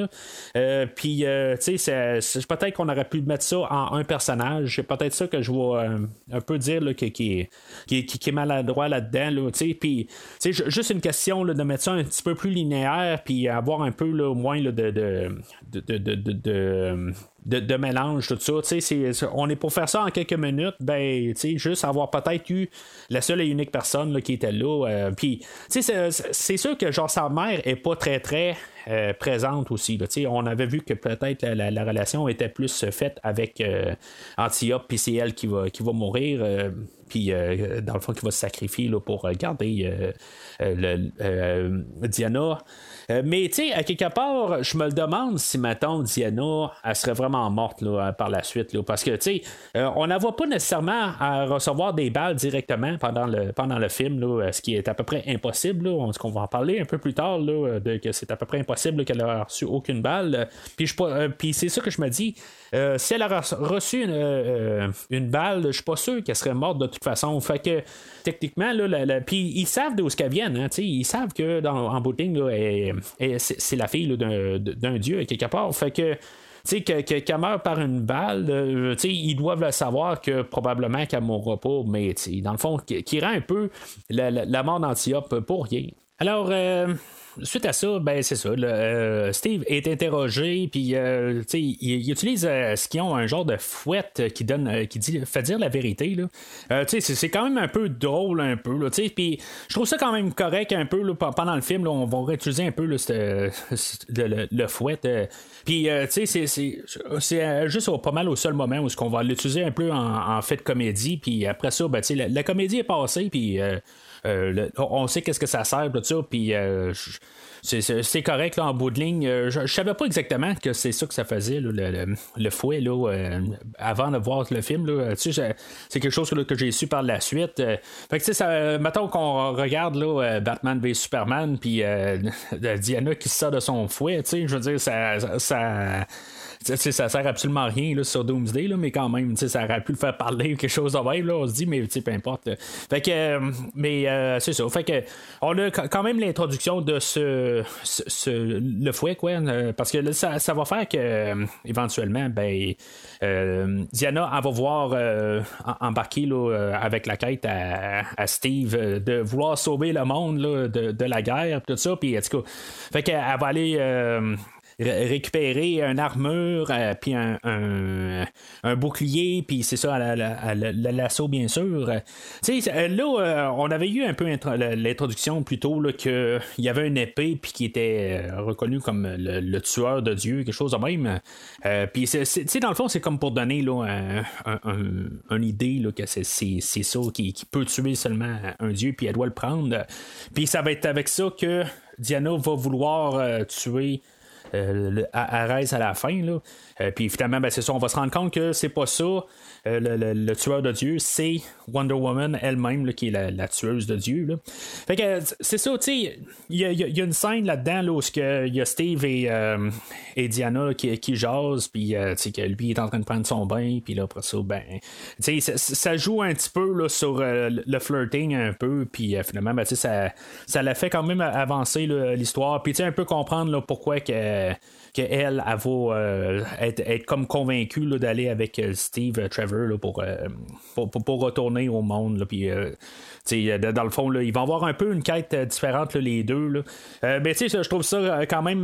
Puis, tu sais, peut-être qu'on aurait pu mettre ça en un personnage. C'est peut-être ça que je vois un peu dire là, qui, qui, qui, qui, est maladroit là-dedans. Là, puis, juste une question de mettre ça un petit peu plus linéaire, puis avoir un peu au moins de de, mélange, tout ça. On est pour faire ça en quelques minutes, ben, juste avoir peut-être eu la seule et unique personne là, qui était là. Euh, c'est, c'est sûr que genre sa mère est pas très très euh, présente aussi. On avait vu que peut-être la, relation était plus faite avec euh, Antiope, puis c'est elle qui va, qui va mourir. Euh, puis dans le fond, qui va se sacrifier là, pour garder le, Diana. mais tu sais, à quelque part, je me le demande si maintenant Diana, elle serait vraiment morte là, par la suite. Là, parce que tu sais, on ne voit pas nécessairement à recevoir des balles directement pendant le, pendant le film, ce qui est à peu près impossible. On, va en parler un peu plus tard, de, que c'est à peu près impossible qu'elle a reçu aucune balle. Puis, euh, puis c'est ça que je me dis. Euh, si elle a reçu une, euh, balle, je suis pas sûr qu'elle serait morte de toute façon. Fait que techniquement, là, ils savent d'où qu'elle vient. Hein, ils savent que en bout c'est la fille d'un dieu quelque part. Fait que qu'elle meurt par une balle, ils doivent le savoir que probablement qu'elle mourra pas, mais dans le fond, qui, rend un peu la, mort d'Antiope pour rien. Alors, suite à ça, ben c'est ça. Euh, Steve est interrogé, puis euh, il, il, utilise euh, ce qu'ils ont un genre de fouette qui donne, qui dit, fait dire la vérité. Là. c'est quand même un peu drôle un peu. Puis je trouve ça quand même correct un peu pendant le film. on va réutiliser un peu le, le, fouette. Puis tu sais, c'est juste pas mal au seul moment où on va l'utiliser un peu en, fait de comédie. Puis après ça, ben, la, la comédie est passée, puis euh, on sait qu'est-ce que ça sert, tout puis euh, c'est correct en bout de ligne. Euh, je, savais pas exactement que c'est ça que ça faisait, le, fouet, là, avant de voir le film. c'est quelque chose que j'ai su par la suite. fait que, ça, mettons qu'on regarde là, Batman v Superman, puis Diana qui sort de son fouet, je veux dire, ça ça sert absolument à rien là, sur Doomsday, là, mais quand même, ça aurait pu le faire parler ou quelque chose de là, on se dit, mais peu importe. Fait que, euh, mais euh, c'est ça. Fait que, on a quand même l'introduction de ce, le fouet, quoi, euh, parce que ça, ça, va faire que, éventuellement, ben, Diana, elle va voir embarquer là, avec la quête à, Steve de vouloir sauver le monde là, de, de, la guerre, tout ça, puis en tout fait qu'elle va aller récupérer une armure, euh, puis un, un, bouclier, puis c'est ça, l'assaut, bien sûr. Là, euh, on avait eu un peu l'introduction plutôt qu'il y avait une épée, puis qui était euh, reconnu comme le, tueur de Dieu, quelque chose de même. puis, dans le fond, c'est comme pour donner là, une idée là, que c'est, ça qui, qui, peut tuer seulement un Dieu, puis elle doit le prendre. Puis, ça va être avec ça que Diana va vouloir tuer euh, à, à la fin. Là. Euh, puis finalement, ben, c'est ça, on va se rendre compte que c'est pas ça. Euh, le, tueur de Dieu, c'est Wonder Woman elle-même qui est la, tueuse de Dieu. Fait que c'est ça, tu sais, il y, a une scène là-dedans là, où il y a Steve et, et Diana qui, qui jasent, puis que lui est en train de prendre son bain, puis là après ça, ben, tu sais, ça, joue un petit peu là, sur le flirting un peu, puis finalement, ben, ça, ça l'a fait quand même avancer l'histoire, puis tu sais, un peu comprendre là, pourquoi que qu'elle, elle, va euh, être, comme convaincue d'aller avec euh, Steve Trevor euh, pour, pour, retourner au monde. puis, dans le fond, là, ils vont avoir un peu une quête différente, les deux. mais je trouve ça quand même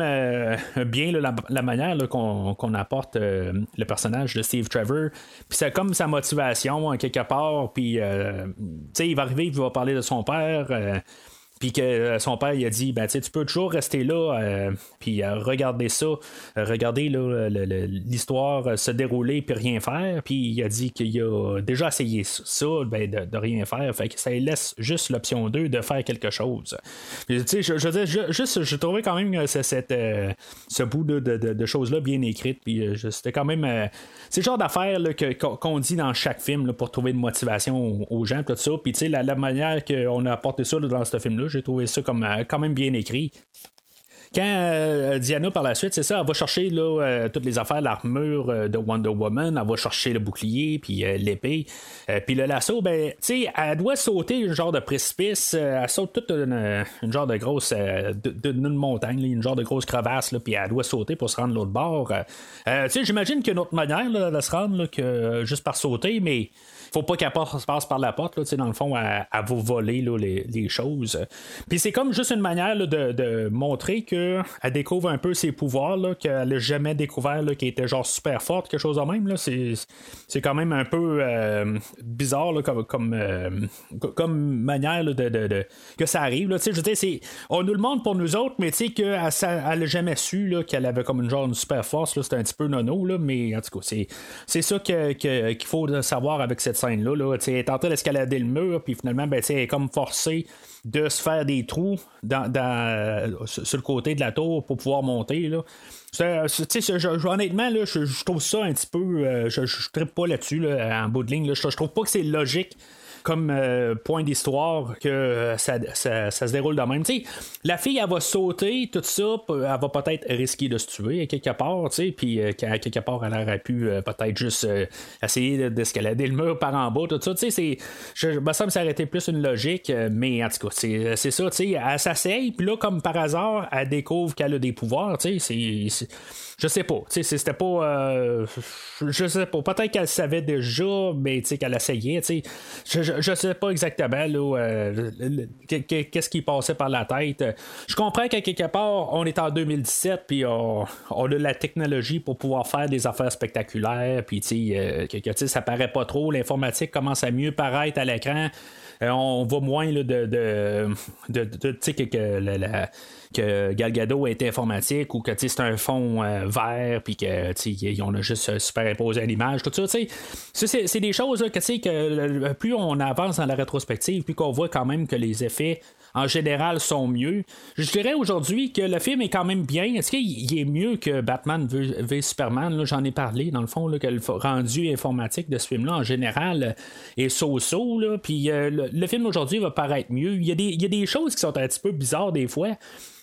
bien la, manière qu'on, apporte le personnage de Steve Trevor. Puis c'est comme sa motivation, quelque part. Puis, il va arriver, il va parler de son père. Puis que euh, son père il a dit ben tu peux toujours rester là euh, puis euh, regarder ça regarder l'histoire se dérouler puis rien faire. Puis il a dit qu'il a déjà essayé ça ben, de, rien faire. Fait que ça laisse juste l'option 2 de faire quelque chose. Tu sais je, je, juste je trouvais quand même cette, ce bout de, choses là bien écrite. Puis c'était quand même c'est le genre d'affaire qu'on dit dans chaque film pour trouver une motivation aux, gens tout ça. Puis la, la, manière qu'on a apporté ça dans ce film j'ai trouvé ça comme euh, quand même bien écrit quand Diana, par la suite, c'est ça, elle va chercher là, toutes les affaires, l'armure de Wonder Woman, elle va chercher le bouclier, puis l'épée, puis le lasso, ben, tu sais, elle doit sauter un genre de précipice, elle saute toute une, genre de grosse, montagne, une genre de grosse crevasse, puis elle doit sauter pour se rendre l'autre bord. tu sais, j'imagine qu'il y a une autre manière de se rendre que juste par sauter, mais faut pas qu'elle passe par la porte, là, dans le fond, à, vous voler les, choses. Puis c'est comme juste une manière de, montrer qu'elle découvre un peu ses pouvoirs, qu'elle n'a jamais découvert, qui était genre super forte, quelque chose de même. Là. C'est, quand même un peu euh, bizarre comme, comme, euh, comme manière de, que ça arrive. je veux dire, on nous le montre pour nous autres, mais qu'elle n'a jamais su qu'elle avait comme une genre une super force. C'est un petit peu nono, là, mais en tout cas, c'est, ça qu'il faut savoir avec cette scène-là. Là, elle est en train d'escalader le mur, puis finalement, ben, elle est comme forcée de se faire des trous dans, sur le côté de la tour pour pouvoir monter. Là. honnêtement, là, je, trouve ça un petit peu. Euh, je ne pas là-dessus en bout de ligne. Je, je trouve pas que c'est logique comme euh, point d'histoire que euh, ça, se déroule de même. la fille, elle va sauter, tout ça, elle va peut-être risquer de se tuer quelque part, puis euh, quelque part, elle aurait pu peut-être juste essayer d'escalader le mur par en bas, tout ça. C'est, me ça aurait été plus une logique, mais en tout cas, c'est, ça, elle s'asseye, puis là, comme par hasard, elle découvre qu'elle a des pouvoirs, c'est je sais pas. C'était pas. Euh, je sais pas. Peut-être qu'elle savait déjà, mais qu'elle essayait. Je, je, je, sais pas exactement euh, qu'est-ce qui passait par la tête. Je comprends qu'à quelque part, on est en 2017, puis on, a la technologie pour pouvoir faire des affaires spectaculaires, puis euh, que, ça paraît pas trop. L'informatique commence à mieux paraître à l'écran. On voit moins de, de, de, que, que la que Galgado est informatique ou que c'est un fond euh, vert puis que on a juste superimposé à l'image, tout ça. C'est des choses que, que plus on avance dans la rétrospective, plus qu'on voit quand même que les effets en général sont mieux. Je dirais aujourd'hui que le film est quand même bien. Est-ce qu'il est mieux que Batman v, Superman? J'en ai parlé, dans le fond, que le rendu informatique de ce film-là, en général, est so-so. Puis euh, le, film aujourd'hui va paraître mieux. Il y, a des, choses qui sont un petit peu bizarres des fois.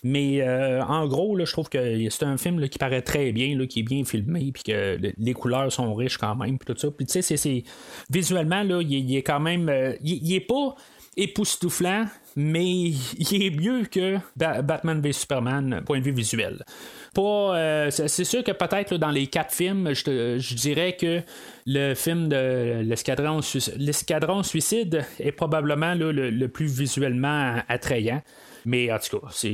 Mais euh, en gros, je trouve que c'est un film qui paraît très bien, qui est bien filmé, puis que les couleurs sont riches quand même, puis tout ça. Puis tu sais, visuellement, là, il, est quand même. Euh, il, il est pas époustouflant, mais il est mieux que Batman v Superman, point de vue visuel. Euh, c'est sûr que peut-être dans les quatre films, je, dirais que le film de l'escadron suicide est probablement le, plus visuellement attrayant. Mais en tout cas, c'est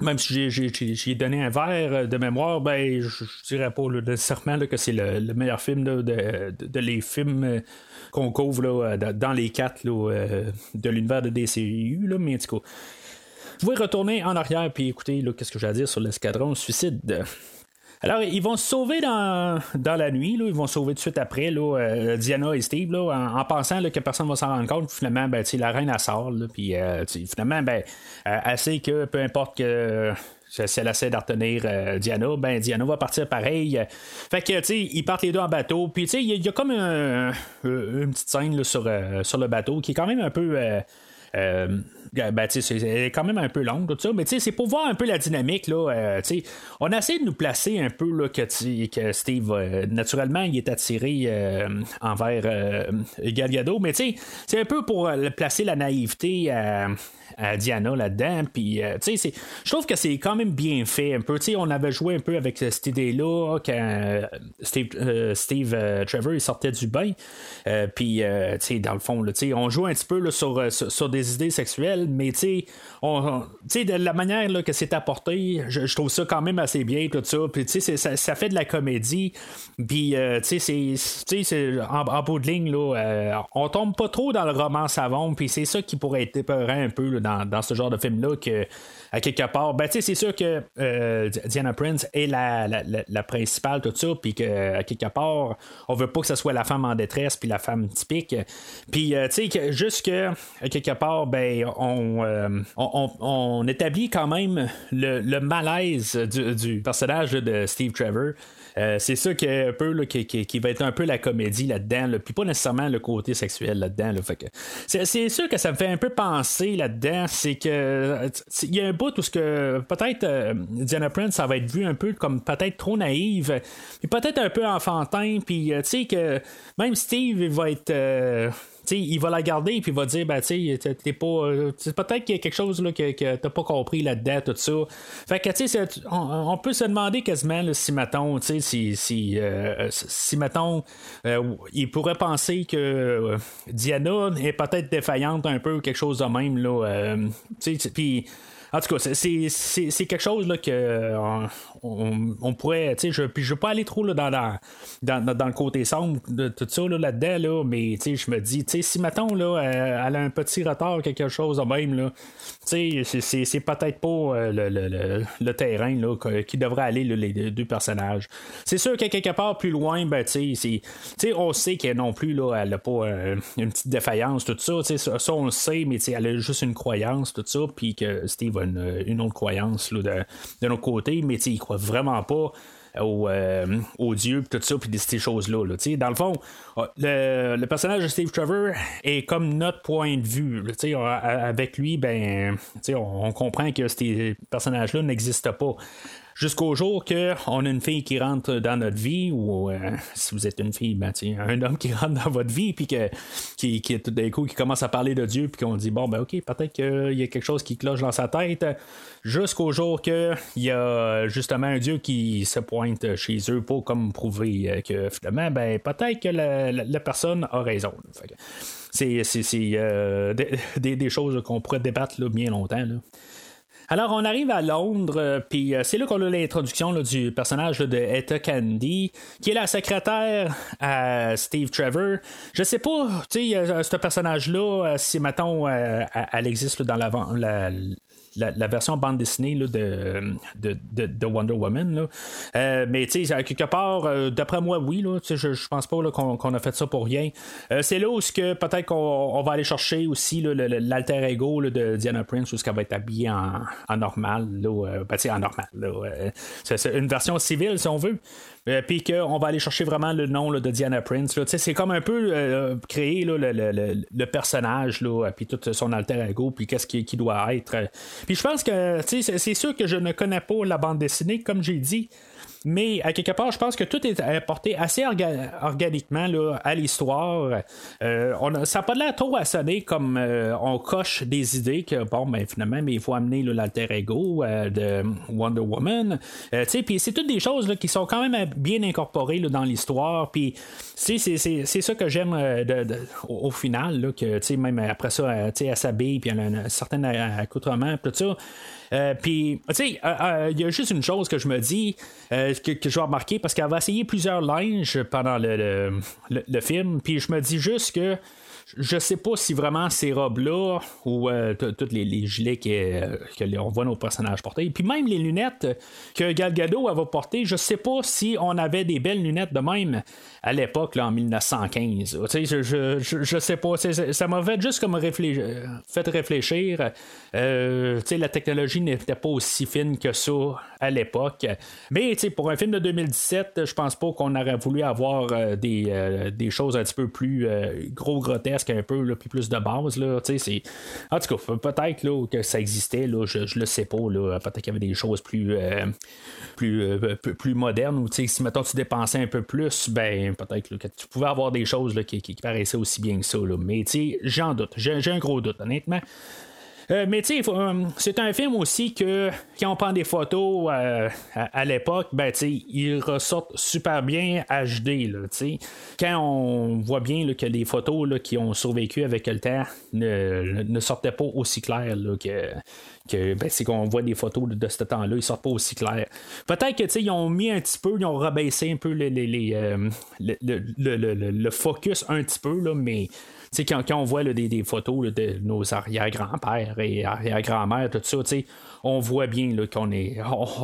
même si j'ai donné un verre de mémoire, ben je, dirais pas nécessairement que c'est le, meilleur film de, de, les films qu'on couvre là, dans les quatre euh, de l'univers de DCU, là, mais en tout cas. Vous pouvez retourner en arrière puis écouter qu'est-ce que j'ai à dire sur l'escadron suicide. Alors, ils vont se sauver dans, dans la nuit, là, ils vont se sauver tout de suite après, là, euh, Diana et Steve, là, en, pensant que personne ne va s'en rendre compte. Finalement, ben, la reine, elle sort, puis euh, finalement, ben, elle sait que peu importe que si elle essaie euh, Diana, ben Diana va partir pareil. Fait que, tu sais, ils partent les deux en bateau. Puis, tu sais, il y, a comme une petite scène sur, sur le bateau qui est quand même un peu. Ben, c'est quand même un peu longue, tout ça, mais c'est pour voir un peu la dynamique. Là, euh, on a essayé de nous placer un peu là, que, que Steve, euh, naturellement, il est attiré euh, envers Galgado, mais c'est un peu pour placer la naïveté à Diana là-dedans. Puis, euh, je trouve que c'est quand même bien fait un peu. Tu sais, on avait joué un peu avec cette idée-là quand euh, Steve, euh, Trevor il sortait du bain. puis, tu sais, dans le fond, sais, on joue un petit peu là, sur, sur, des idées sexuelles, mais tu sais, de la manière là, que c'est apporté, je, trouve ça quand même assez bien, tout ça. Puis, tu sais, ça, fait de la comédie. Puis, tu sais, en, en bout de ligne, là, on tombe pas trop dans le roman savon. Puis, c'est ça qui pourrait être épeurant un peu là, dans, ce genre de film-là que, à quelque part, ben, c'est sûr que euh, Diana Prince est la, la, principale, tout ça, puis qu'à quelque part, on veut pas que ce soit la femme en détresse, puis la femme typique. Puis, euh, tu sais, juste que, à quelque part, ben, on, on, établit quand même le, malaise du, personnage de Steve Trevor. C'est ça qui est un peu qui, va être un peu la comédie là-dedans, puis pas nécessairement le côté sexuel là-dedans. c'est, sûr que ça me fait un peu penser là-dedans, c'est que il y a un bout où ce que peut-être Diana Prince ça va être vu un peu comme peut-être trop naïve, puis peut-être un peu enfantin, puis tu sais que même Steve va être il va la garder puis il va dire ben tu t'es pas euh, peut-être qu'il y a quelque chose là, que, que t'as pas compris là-dedans tout ça. Fait que tu on, peut se demander quasiment si mettons si si euh, si mettons euh, il pourrait penser que Diana est peut-être défaillante un peu quelque chose de même là puis en tout cas, c'est quelque chose là, que on, pourrait. Je ne veux pas aller trop là, dans, dans, dans, le côté sombre de tout ça là, là-dedans, là, mais je me dis, si mettons là, elle a un petit retard, quelque chose de même, là, c'est peut-être pas euh, le, le, le, terrain là, qui devrait aller les deux personnages. C'est sûr qu'à quelque part plus loin, ben, on sait qu'elle non plus, là, elle n'a pas euh, une petite défaillance, tout ça. Ça, ça, on le sait, mais elle a juste une croyance, tout ça, puis que Steve a une, autre croyance là, de, de notre côté, mais il croit vraiment pas au, euh, Dieu, tout ça, puis ces choses-là. dans le fond, ah, le, personnage de Steve Trevor est comme notre point de vue. avec lui, ben, on comprend que ces personnages-là n'existent pas jusqu'au jour qu'on a une fille qui rentre dans notre vie, ou euh, si vous êtes une fille, ben, un homme qui rentre dans votre vie, puis que, qui, qui tout d'un coup qui commence à parler de Dieu, puis qu'on dit bon ben ok, peut-être qu'il y a quelque chose qui cloche dans sa tête, jusqu'au jour qu'il y a justement un Dieu qui se pointe chez eux pour comme prouver euh, que finalement, ben peut-être que la, personne a raison. C'est, euh, des, des, choses qu'on pourrait débattre là, bien longtemps. Là. Alors, on arrive à Londres, euh, puis euh, c'est là qu'on a l'introduction du personnage de Etta Candy, qui est la secrétaire à Steve Trevor. Je sais pas, tu sais, ce personnage-là, si, mettons, elle existe dans la, la, version bande dessinée de, de, de, Wonder Woman. Là. Euh, mais tu sais, quelque part, euh, d'après moi, oui, là, je, je pense pas qu'on, a fait ça pour rien. Euh, c'est là où que peut-être qu'on va aller chercher aussi l'alter ego de Diana Prince, où ce qu'elle va être habillée en, en normal. Là, ben, en normal. c'est une version civile, si on veut. Euh, puis qu'on va aller chercher vraiment le nom de Diana Prince. C'est comme un peu euh, créer le, personnage, là, puis tout son alter ego, puis qu'est-ce qui, qui, doit être. Puis je pense que c'est sûr que je ne connais pas la bande dessinée, comme j'ai dit. Mais à quelque part, je pense que tout est apporté assez organiquement là, à l'histoire. Euh, ça n'a pas l'air trop à sonner comme euh, on coche des idées que, bon, ben, finalement, mais il faut amener l'alter ego euh, de Wonder Woman. puis c'est toutes des choses là, qui sont quand même bien incorporées là, dans l'histoire. Puis c'est, ça que j'aime au, final, là, que même après ça, elle s'habille, puis elle a un certain accoutrement, tout ça. Euh, puis, tu sais, euh, euh, il y a juste une chose que je me dis, que, je vais remarquer, parce qu'elle va essayer plusieurs linges pendant le, le film, puis je me dis juste que je sais pas si vraiment ces robes-là ou tous les, gilets qu'on que voit nos personnages porter, puis même les lunettes que Gal Gadot va porter, je sais pas si on avait des belles lunettes de même à l'époque, en 1915. Je, je, je, sais pas. Ça m'a fait juste comme fait réfléchir. Euh, la technologie n'était pas aussi fine que ça à l'époque. Mais pour un film de 2017, je pense pas qu'on aurait voulu avoir euh, des, des, choses un petit peu plus gros grotesques un peu, là, puis plus de base. Là. En tout cas, peut-être que ça existait, là, je, le sais pas. Peut-être qu'il y avait des choses plus, euh, plus, euh, plus modernes, ou si maintenant tu dépensais un peu plus, ben peut-être que tu pouvais avoir des choses qui, paraissaient aussi bien que ça. Là. Mais j'en doute. J'ai, un gros doute, honnêtement. Euh, mais euh, c'est un film aussi que quand on prend des photos euh, à, l'époque, ben tu ils ressortent super bien HD. Là, quand on voit bien que les photos qui ont survécu avec le temps ne, ne sortaient pas aussi claires que que ben, c'est qu'on voit des photos de, ce temps-là, ils sortent pas aussi clairs. Peut-être que ils ont mis un petit peu, ils ont rabaissé un peu les, le, le, le, focus un petit peu, là, mais quand, quand, on voit des, photos de nos arrière-grands-pères et arrière-grand-mères, tout ça, on voit bien qu'on est,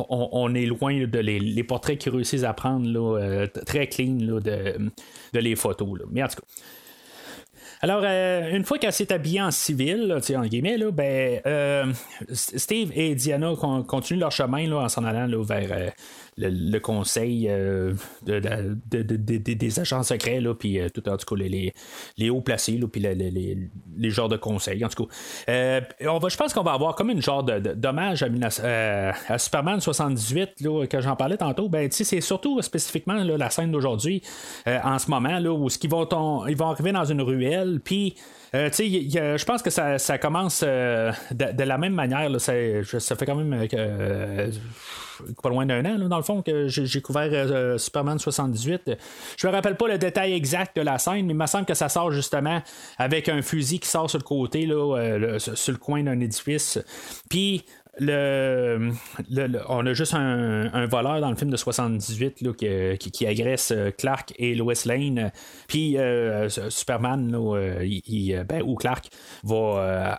on, est loin de les, portraits qu'ils réussissent à prendre là, euh, très clean de, de, les photos. Mais en tout cas. Alors, une fois qu'elle s'est habillée en civil, en guillemets, là, ben, Steve et Diana continuent leur chemin là, en s'en allant là, vers le, conseil euh, des agents secrets, là, puis euh, tout en tout cas les, les hauts placés, là, puis les, genres de conseils. En tout cas, euh, on va, je pense qu'on va avoir comme une genre d'hommage à, à, Superman 78 là, que j'en parlais tantôt. Ben, c'est surtout spécifiquement la scène d'aujourd'hui, en ce moment, là, où vont, ils vont arriver dans une ruelle, puis euh, je pense que ça, ça commence euh, de, la même manière. Là, ça, ça, fait quand même euh, pas loin d'un an, dans le fond, que j'ai couvert Superman 78. Je me rappelle pas le détail exact de la scène, mais il me semble que ça sort justement avec un fusil qui sort sur le côté, là, sur le coin d'un édifice. Puis on a juste un, voleur dans le film de 78 là, qui, agresse euh, Clark et Lois Lane. Puis euh, Superman euh, ben, ou Clark va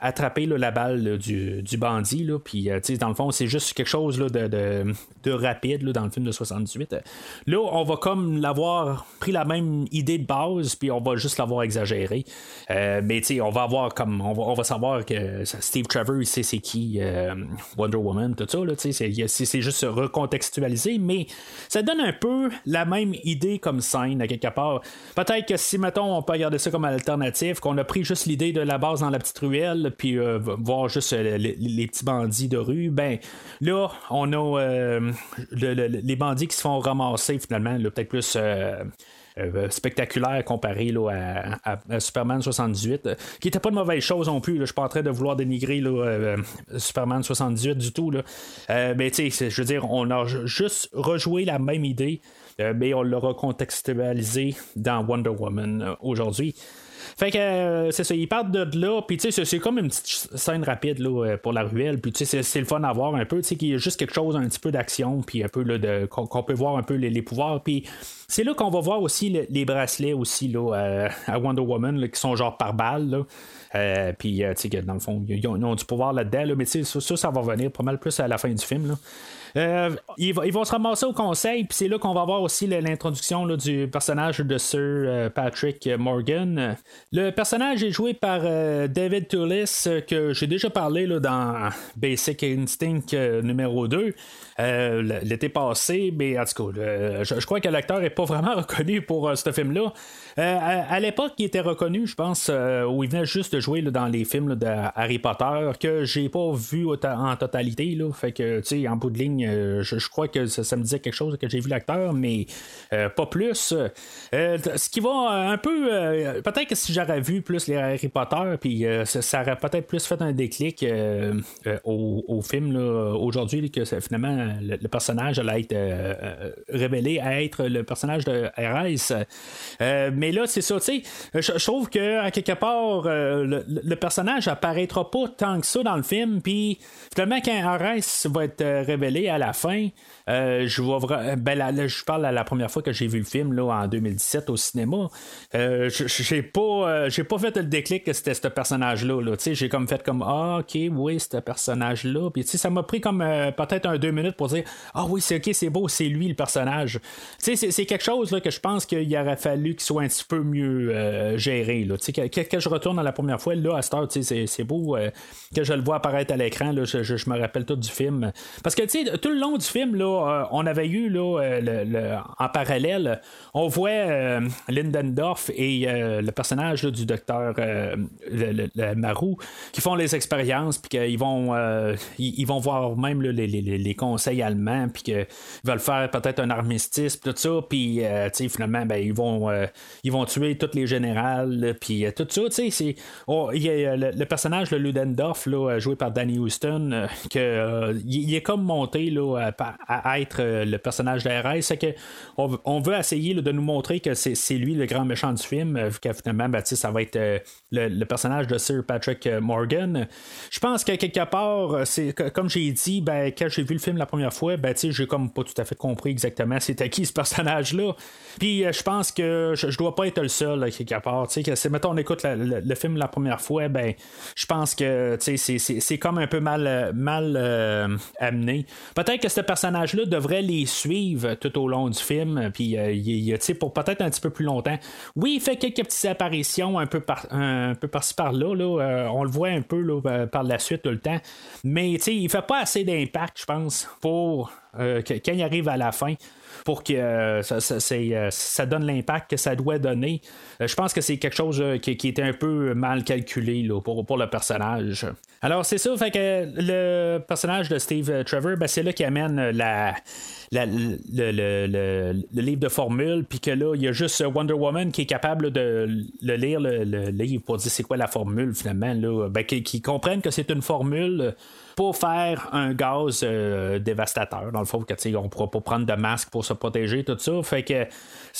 attraper la balle du, bandit. puis dans le fond, c'est juste quelque chose de, de, rapide dans le film de 78. Là, on va comme l'avoir pris la même idée de base, puis on va juste l'avoir exagéré. mais on va avoir comme on va, on va savoir que Steve Trevor, sait c'est qui. Euh, Wonder Woman, tout ça. C'est juste recontextualisé, mais ça donne un peu la même idée comme scène, à quelque part. Peut-être que si, mettons, on peut regarder ça comme alternative, qu'on a pris juste l'idée de la base dans la petite ruelle, puis euh, voir juste euh, les, petits bandits de rue, ben là, on a les bandits qui se font ramasser finalement, peut-être plus euh, spectaculaire comparé là, à, Superman 78, euh, qui n'était pas de mauvaise chose non plus. Je suis pas en train de vouloir dénigrer euh, Superman 78 du tout. Mais tu sais, je veux dire, on a juste rejoué la même idée, mais on l'a recontextualisé dans Wonder Woman aujourd'hui. Fait que euh, c'est ça, ils partent de là, puis tu sais, c'est comme une petite scène rapide là, euh, pour la ruelle, puis tu sais, c'est le fun à voir un peu, tu sais, qu'il y a juste quelque chose, un petit peu d'action, puis un peu là, de, qu'on, peut voir un peu les, pouvoirs, puis c'est là qu'on va voir aussi les bracelets aussi là, euh, à Wonder Woman, qui sont genre par balle, là. puis, tu sais, dans le fond, ils ont, du pouvoir là-dedans, là, mais tu sais, ça, ça, va venir pas mal plus à la fin du film. Là. Euh, ils, vont se ramasser au conseil, puis c'est là qu'on va voir aussi l'introduction du personnage de Sir euh, Patrick Morgan. Le personnage est joué par euh, David Tullis, que j'ai déjà parlé là, dans Basic Instinct numéro 2. l'été passé, mais en tout cas, je, crois que l'acteur n'est pas vraiment reconnu pour ce film-là. à, l'époque, il était reconnu, je pense, où il venait juste de jouer dans les films de Harry Potter, que j'ai pas vu en totalité. Fait que, tu sais, en bout de ligne, euh, je, crois que ça, me disait quelque chose que j'ai vu l'acteur, mais euh, pas plus. Euh, ce qui va un peu. peut-être que si j'aurais vu plus les Harry Potter, puis ça, aurait peut-être plus fait un déclic au, film aujourd'hui, que finalement le, personnage allait être révélé à être le personnage de RS. mais là, c'est ça, tu sais, je, trouve que à quelque part, le, personnage apparaîtra pas tant que ça dans le film, puis finalement, quand RS va être révélé à la fin, euh, je vois ben, je parle à la première fois que j'ai vu le film là, en 2017 au cinéma. Euh, j'ai pas euh, j'ai pas fait le déclic que c'était ce personnage-là. Là. J'ai comme fait comme Ah ok, oui, ce personnage-là. Puis ça m'a pris comme peut-être un deux minutes pour dire Ah oui, c'est ok, c'est beau, c'est lui le personnage. C'est quelque chose là, que je pense qu'il aurait fallu qu'il soit un petit peu mieux géré. Là. Que, je retourne à la première fois, là, à cette heure, c'est beau que je le vois apparaître à l'écran. Je, je, me rappelle tout du film. Parce que tout le long du film, là, euh, on avait eu euh, en parallèle, on voit euh, Lindendorf et le personnage du docteur Marou qui font les expériences, puis qu'ils vont, ils, vont voir même les, conseils allemands, puis qu'ils veulent faire peut-être un armistice, tout ça, puis finalement, ben, ils, vont, ils vont tuer tous les générales, puis tout ça. Oh, a le, personnage de Ludendorff, joué par Danny Houston, que, il, est comme monté à, être euh, le personnage d'RS, c'est que on, veut essayer de nous montrer que c'est lui le grand méchant du film, vu que finalement, ça va être euh, le, personnage de Sir Patrick euh, Morgan. Je pense que quelque part, c'est comme j'ai dit, ben, quand j'ai vu le film la première fois, ben, j'ai comme pas tout à fait compris exactement c'était qui ce personnage-là. Puis je pense que je, dois pas être le seul quelque part. Que mettons on écoute le, film la première fois, ben je pense que c'est comme un peu mal, mal amené. Peut-être que ce personnage-là devrait les suivre tout au long du film, puis euh, pour peut-être un petit peu plus longtemps. Oui, il fait quelques petites apparitions un peu par, un peu par-ci par-là. Là, on le voit un peu là, par la suite tout le temps. Mais il fait pas assez d'impact, je pense, pour quand il arrive à la fin pour que euh, euh, ça, donne l'impact que ça doit donner. Euh, je pense que c'est quelque chose qui, était un peu mal calculé pour, pour le personnage. Alors c'est ça, fait que le personnage de Steve Trevor, ben, c'est là qui amène le, livre de formule, puis que là, il y a juste Wonder Woman qui est capable de le lire le, livre pour dire c'est quoi la formule finalement, là, ben, qui comprennent que c'est une formule pour faire un gaz euh, dévastateur. Dans le fond, que, on ne pourra pas prendre de masque pour se protéger, tout ça. Fait que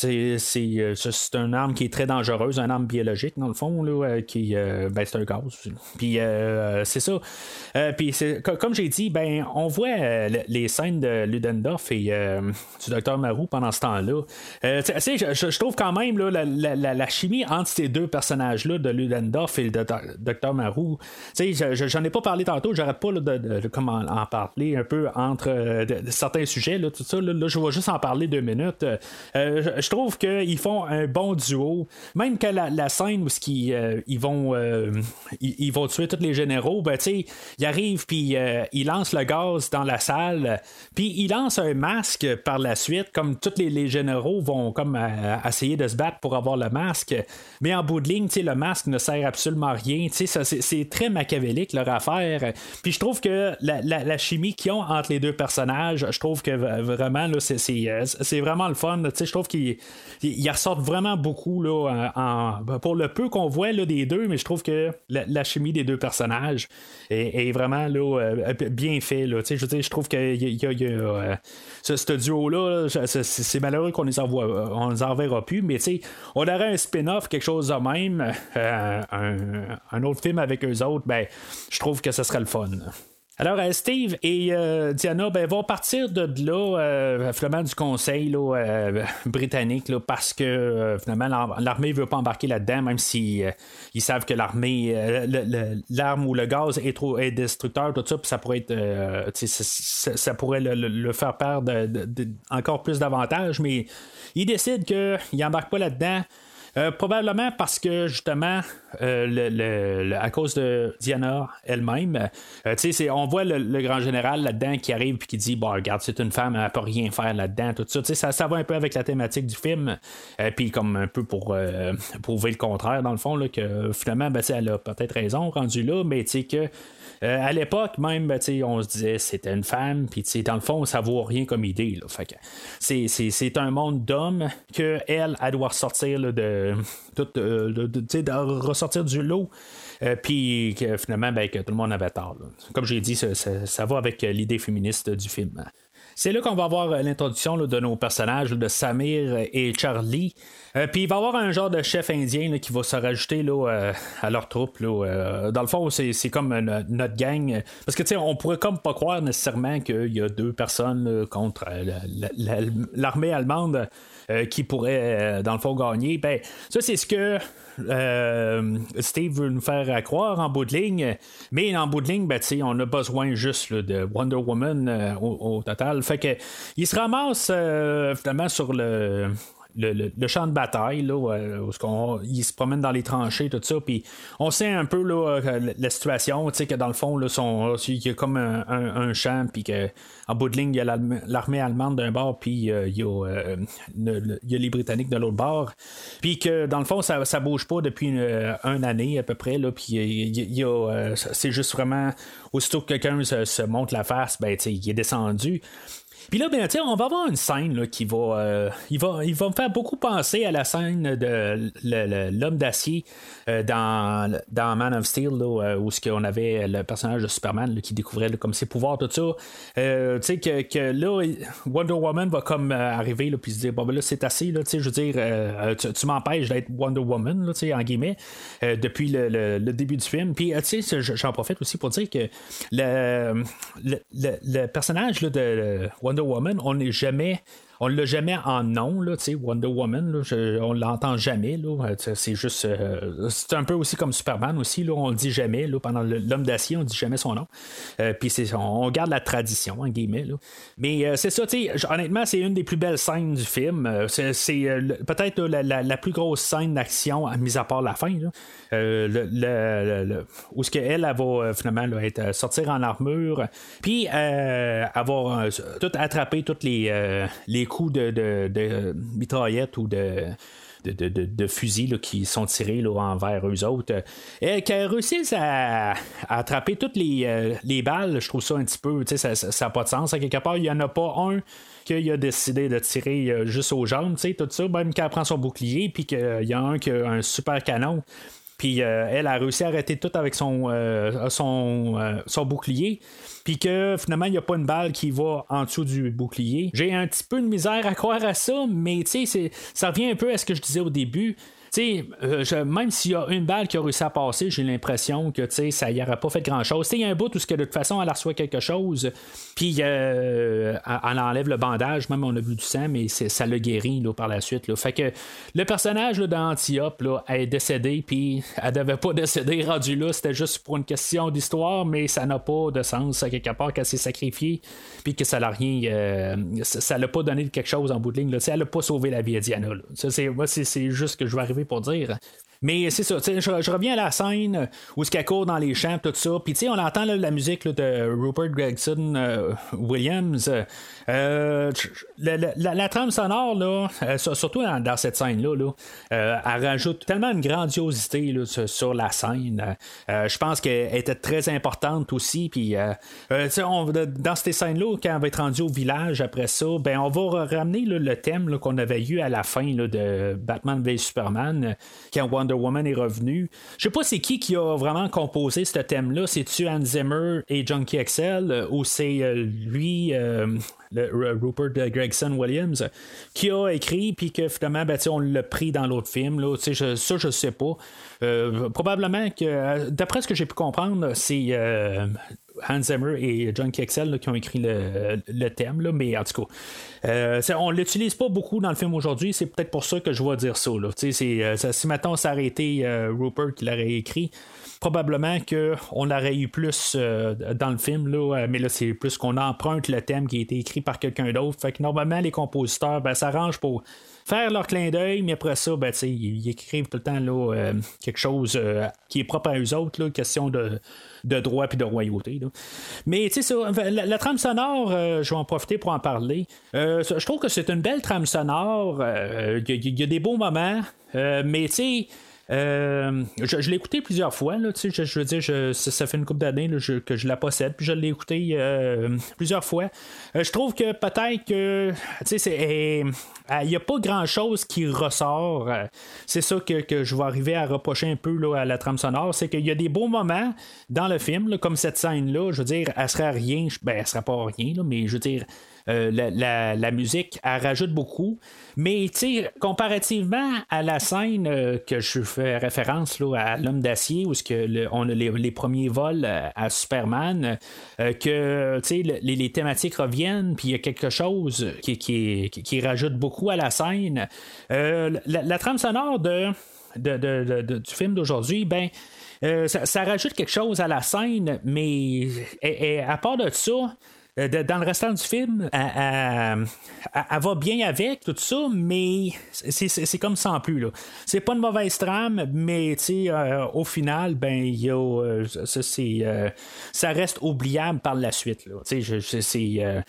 euh, c'est une arme qui est très dangereuse, une arme biologique, dans le fond, là, euh, qui ben, c'est un gaz. Puis c'est ça. puis comme j'ai dit, ben on voit les scènes de Ludendorff et du docteur Marou pendant ce temps-là. je, je, trouve quand même là, la, la, chimie entre ces deux personnages-là, de Ludendorff et le docteur Marou, j'en ai pas parlé tantôt, j'arrête pas de, comment en parler un peu entre euh, certains sujets, tout ça. Là, je vais juste en parler deux minutes. Euh, je trouve qu'ils font un bon duo. Même que la, scène où ils, euh, ils vont ils, vont tuer tous les généraux, ben, ils arrivent puis ils lancent le gaz dans la salle, puis ils lancent un masque par la suite, comme tous les, généraux vont comme essayer de se battre pour avoir le masque. Mais en bout de ligne, le masque ne sert absolument à rien. C'est très machiavélique leur affaire. Puis je trouve que la, chimie qu'ils ont entre les deux personnages, je trouve que vraiment, là, c'est, vraiment le fun. Je trouve qu'ils ressortent vraiment beaucoup là, pour le peu qu'on voit là, des deux, mais je trouve que la, chimie des deux personnages est, vraiment là, euh, bien fait. Là. Je, je trouve que euh, ce, duo-là, c'est, malheureux qu'on les envoie, on les enverra plus, mais on aurait un spin-off, quelque chose de même, euh, un, autre film avec eux autres, ben, je trouve que ce serait le fun. Alors, euh, Steve et euh, Diana ben, vont partir de là, euh, finalement, du conseil britannique, parce que finalement, l'armée ne veut pas embarquer là-dedans, même si ils savent que l'armée, l'arme ou le gaz est trop est destructeur, tout ça, puis ça pourrait ça, pourrait le, faire perdre encore plus d'avantages, mais ils décident qu'ils n'embarquent pas là-dedans. Euh, probablement parce que justement, euh, à cause de Diana elle-même, euh, on voit le, grand général là-dedans qui arrive et qui dit Bon, regarde, c'est une femme, elle peut rien faire là-dedans, tout ça. ça. Ça va un peu avec la thématique du film, puis comme un peu pour prouver le contraire, dans le fond, là, que finalement, ben, elle a peut-être raison rendu là, mais tu sais que euh, à l'époque, même, on se disait c'était une femme, puis dans le fond, ça vaut rien comme idée. c'est, un monde d'hommes que elle, doit ressortir de, de, ressortir du lot. Euh, puis que finalement, ben, que tout le monde avait tort. Comme j'ai dit, ça, ça, va avec l'idée féministe du film. C'est là qu'on va avoir euh, l'introduction de nos personnages, de Samir et Charlie. Euh, puis il va y avoir un genre de chef indien qui va se rajouter euh, à leur troupe. dans le fond, c'est, comme notre gang. Parce que tu sais, on pourrait comme pas croire nécessairement qu'il y a deux personnes contre l'armée allemande. Qui pourrait, dans le fond, gagner. Ben, ça, c'est ce que euh, Steve veut nous faire croire en bout de ligne, mais en bout de ligne, ben, on a besoin juste de Wonder Woman euh, au, total. Fait que il se ramasse euh, finalement sur le le, champ de bataille, là, où, il se promène dans les tranchées, tout ça, puis on sait un peu là, la situation, que dans le fond, là, il y a comme un, champ, puis qu'en bout de ligne, il y a l'armée allemande d'un bord, puis euh, il, y a, euh, les Britanniques de l'autre bord, puis que dans le fond, ça, ça bouge pas depuis une, année à peu près, là, puis euh, c'est juste vraiment, aussitôt que quelqu'un se, se monte la face, ben, il est descendu. Puis là, ben, on va avoir une scène là, qui va, euh, il va. Il va me faire beaucoup penser à la scène de l'homme d'acier euh, dans, dans Man of Steel, euh, où on avait le personnage de Superman qui découvrait comme ses pouvoirs, tout ça. tu sais, que, que, là, Wonder Woman va comme arriver, là, puis se dire, bon, ben là, c'est assez, là, je veux dire, tu, m'empêches d'être Wonder Woman, là, en guillemets, depuis le, début du film. Puis, tu sais, j'en profite aussi pour dire que le, le, personnage de Wonder Woman, on n'est jamais on l'a jamais en nom, là, Wonder Woman, là, je, on l'entend jamais. Là, c'est juste. c'est un peu aussi comme Superman aussi, là, on le dit jamais. Là, pendant l'homme d'acier, on dit jamais son nom. Puis on, on, garde la tradition, en guillemets. Là. Mais c'est ça, honnêtement, c'est une des plus belles scènes du film. C'est, peut-être la, plus grosse scène d'action, mis à part la fin. Là. où ce qu'elle, elle, va finalement être, sortir en armure, puis avoir tout attrapé tous les, les coups de, de, de mitraillette ou de de, fusils qui sont tirés envers eux autres. Et qu'elle réussisse à, attraper toutes les, euh, les, balles, je trouve ça un petit peu, ça n'a pas de sens. À quelque part, il n'y en a pas un qui a décidé de tirer euh, juste aux jambes, tout ça, même qu'elle prend son bouclier, puis qu'il y a un qui a un super canon. Puis euh, elle a réussi à arrêter tout avec son, son, son bouclier puis que finalement, il n'y a pas une balle qui va en dessous du bouclier. J'ai un petit peu de misère à croire à ça, mais tu sais, ça revient un peu à ce que je disais au début. Euh, même s'il y a une balle qui a réussi à passer, j'ai l'impression que ça y aurait pas fait grand chose. Il y a un bout où que de toute façon elle reçoit quelque chose, puis euh, elle enlève le bandage, même on a vu du sang, mais ça le guérit là, par la suite. Fait que le personnage d'Antiope est décédé, puis elle devait pas décéder rendu là, c'était juste pour une question d'histoire, mais ça n'a pas de sens à quelque part qu'elle s'est sacrifiée, puis que ça l'a rien, euh, ça l'a pas donné quelque chose en bout de ligne. Là. Elle n'a pas sauvé la vie à Diana. C'est juste que je vais arriver pour dire. Mais c'est ça, je, reviens à la scène où ce qu'elle court dans les champs, tout ça. Puis on entend la musique de Rupert Gregson euh, Williams. Euh, la, trame sonore, là, euh, surtout dans, cette scène-là, là, elle rajoute tellement une grandiosité sur la scène. je pense qu'elle était très importante aussi. Puis dans cette scène-là, quand on va être rendu au village après ça, ben on va ramener le thème qu'on avait eu à la fin de Batman v Superman, quand Wonder Woman est revenu. Je sais pas c'est qui qui a vraiment composé ce thème-là. C'est-tu Hans Zimmer et Junkie XL euh, ou c'est euh, lui, euh, Rupert Gregson Williams, qui a écrit puis que finalement ben, on l'a pris dans l'autre film. Là, je, ça, je sais pas. probablement que, d'après ce que j'ai pu comprendre, c'est Hans Zimmer et John Kexel qui ont écrit le, thème, là, mais en tout cas, euh, on l'utilise pas beaucoup dans le film aujourd'hui, c'est peut-être pour ça que je vais dire ça. Là. Euh, si maintenant aurait été euh, Rupert qui l'aurait écrit, probablement qu'on aurait eu plus dans le film, là, mais là, c'est plus qu'on emprunte le thème qui a été écrit par quelqu'un d'autre. Fait que normalement, les compositeurs ben, s'arrangent pour faire leur clin d'œil, mais après ça, ben, ils, écrivent tout le temps là, quelque chose qui est propre à eux autres, là, question de de droit puis de royauté. Mais sais, la, trame sonore, euh, je vais en profiter pour en parler. Euh, je trouve que c'est une belle trame sonore. Euh, il y, a des beaux moments, mais tu sais. Je, l'ai écouté plusieurs fois, là, je, veux dire, ça, fait une couple d'années que je la possède, puis je l'ai écouté plusieurs fois. je trouve que peut-être que c'est il n'y a pas grand-chose qui ressort. c'est ça que, je vais arriver à reprocher un peu à la trame sonore, c'est qu'il y a des beaux moments dans le film, comme cette scène-là, je veux dire, elle serait rien, ben, elle serait pas rien, mais je veux dire, euh, la, musique, elle rajoute beaucoup. Mais comparativement à la scène euh, que je fais référence à l'homme d'acier, où on a les, premiers vols euh, à Superman, que les, thématiques reviennent, puis il y a quelque chose qui, rajoute beaucoup à la scène. La, trame sonore de, du film d'aujourd'hui, ben. ça, rajoute quelque chose à la scène, mais à part de ça, dans le restant du film, elle, va bien avec tout ça, mais c'est comme sans plus. C'est pas une mauvaise trame, mais euh, au final, ben, a, euh, ça reste oubliable par la suite. Là. Je, c'est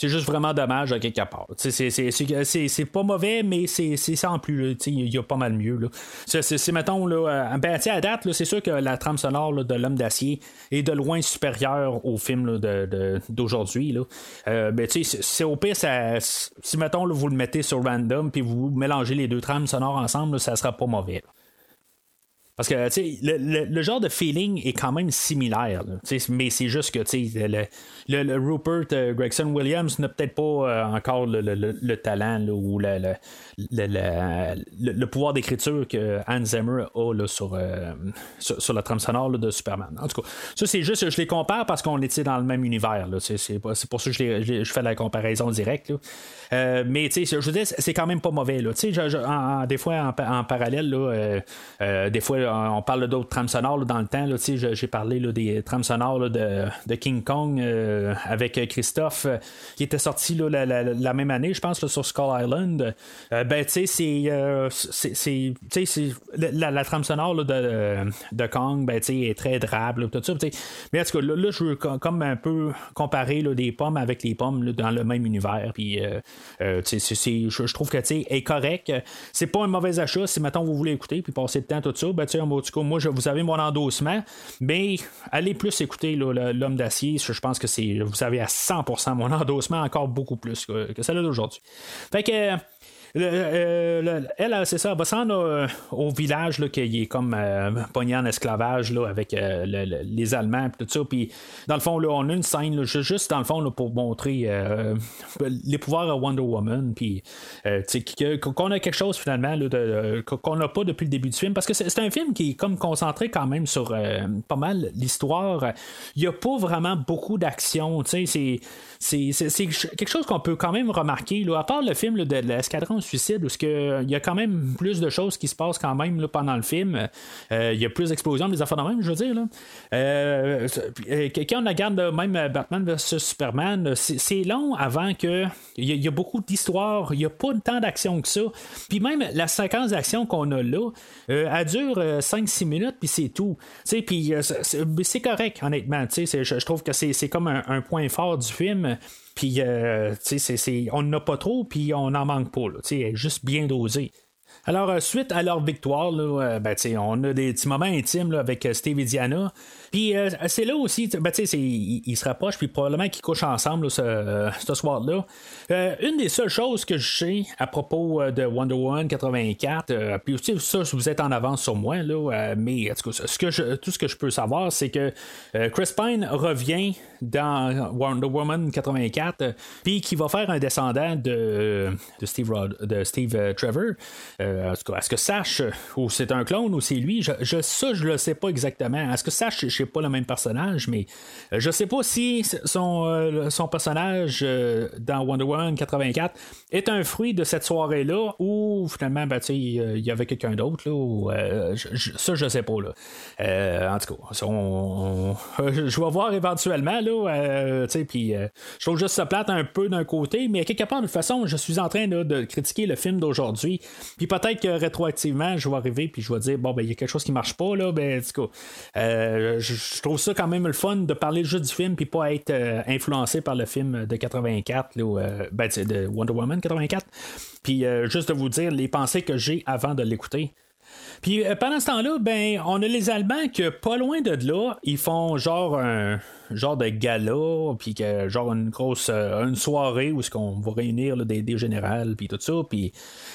c'est juste vraiment dommage à quelque part. C'est pas mauvais, mais c'est sans plus. Il y a pas mal mieux. C'est, mettons, là, euh, ben, à date, c'est sûr que la trame sonore de L'Homme d'acier est de loin supérieure au film d'aujourd'hui. Euh, ben, c'est au pire, si mettons, vous le mettez sur random puis vous mélangez les deux trames sonores ensemble, ça sera pas mauvais. Parce que le, le, genre de feeling est quand même similaire. mais c'est juste que le, le, Rupert euh, Gregson Williams n'a peut-être pas euh, encore le, talent ou le, pouvoir d'écriture que Hans Zimmer a là, sur, euh, sur, la trame sonore de Superman. En tout cas, ça c'est juste, je les compare parce qu'on était dans le même univers. C'est, pour ça que je, fais la comparaison directe. Mais je veux dire, c'est quand même pas mauvais. Là. des fois, en, parallèle, des fois, on parle d'autres trames sonores dans le temps. j'ai parlé des trames sonores de, de, King Kong euh, avec Christophe euh, qui était sorti la, la, même année, je pense, sur Skull Island. Euh, ben, tu sais, c'est. La, la, trame sonore de, de Kong, ben, est très drable, tout ça. Mais en tout cas, là, je veux comme un peu comparer des pommes avec les pommes dans le même univers. Puis, je, trouve que est correct. C'est pas un mauvais achat si maintenant vous voulez écouter puis passer le temps, tout ça. Ben, en tout cas, moi, je, vous avez mon endossement. Mais allez plus écouter l'homme d'acier. Je pense que c'est vous avez à 100% mon endossement, encore beaucoup plus que, que celle d'aujourd'hui. Fait que euh, elle, c'est ça, elle va s'en euh, au village là, qui est comme euh, pogné en esclavage là, avec les Allemands et tout ça. Puis dans le fond, là, on a une scène juste dans le fond pour montrer les pouvoirs à Wonder Woman. Puis qu'on a quelque chose finalement qu'on n'a pas depuis le début du film. Parce que c'est un film qui est comme concentré quand même sur pas mal l'histoire. Il n'y a pas vraiment beaucoup d'action. C'est quelque chose qu'on peut quand même remarquer. À part le film de l'escadron suicide, où il y a quand même plus de choses qui se passent quand même là, pendant le film. Euh, il y a plus d'explosions, des affaires de même, je veux dire. Là. Euh, euh quand on regarde même Batman vs Superman, c'est long avant que. Il y, a beaucoup d'histoires, il n'y a pas tant d'action que ça. Puis même la séquence d'action qu'on a là, elle dure 5-6 minutes, puis c'est tout. Puis c'est correct, honnêtement. Je trouve que c'est comme un, point fort du film. Puis, euh, on n'en a pas trop, puis on n'en manque pas. Là, juste bien dosé. Alors, euh, suite à leur victoire, là, euh, ben, on a des petits moments intimes avec Steve et Diana. Puis euh, c'est là aussi, ben, ils il se rapprochent, puis probablement qu'ils couchent ensemble ce, euh, soir-là. Euh, une des seules choses que je sais à propos de Wonder Woman 84, puis aussi ça, vous êtes en avance sur moi, là, mais ce que je, tout ce que je peux savoir, c'est que Chris Pine revient dans Wonder Woman 84, puis qui va faire un descendant de Steve Trevor. Est-ce que Sash, ou c'est un clone, ou c'est lui, je, je, ça, je le sais pas exactement. Est-ce que Sash, sais pas le même personnage, mais euh, je sais pas si son, euh, son personnage euh, dans Wonder Woman 84 est un fruit de cette soirée-là ou finalement, ben, il y avait quelqu'un d'autre. ça, je sais pas. Là. en tout cas, je vais voir éventuellement. Là, puis, je trouve juste ça plate un peu d'un côté, mais quelque part, de toute façon, je suis en train de critiquer le film d'aujourd'hui. Puis peut-être que rétroactivement, je vais arriver puis je vais dire, bon, ben, il y a quelque chose qui marche pas. Là, ben, en tout cas, je trouve ça quand même le fun de parler juste du film puis pas être euh, influencé par le film de 84, là, euh, ben, de Wonder Woman 84. Puis euh, juste de vous dire les pensées que j'ai avant de l'écouter. Puis pendant ce temps-là, ben, on a les Allemands que pas loin de là, ils font genre un genre de gala, puis que genre une grosse une soirée où ce qu'on va réunir des, des générales, puis tout ça, puis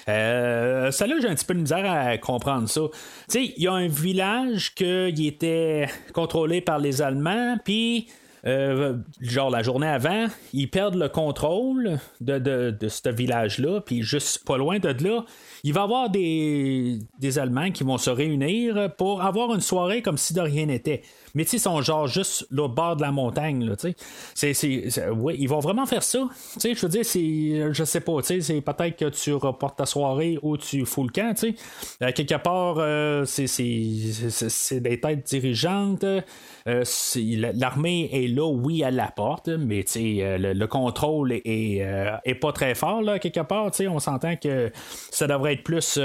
euh, ça là, j'ai un petit peu de misère à comprendre ça. Tu sais, il y a un village qui était contrôlé par les Allemands, puis. Euh, genre la journée avant, ils perdent le contrôle de, de, de ce village-là, puis juste pas loin de là, il va y avoir des, Allemands qui vont se réunir pour avoir une soirée comme si de rien n'était mais ils sont genre juste au bord de la montagne. Ouais, ils vont vraiment faire ça. Je veux dire, c'est, je sais pas, c'est peut-être que tu reportes ta soirée ou tu fous le camp. Euh, quelque part, euh, c'est, c'est, des têtes dirigeantes. Euh, l'armée est là, oui, à la porte, mais le, le, contrôle est, est, pas très fort, là, quelque part. On s'entend que ça devrait être plus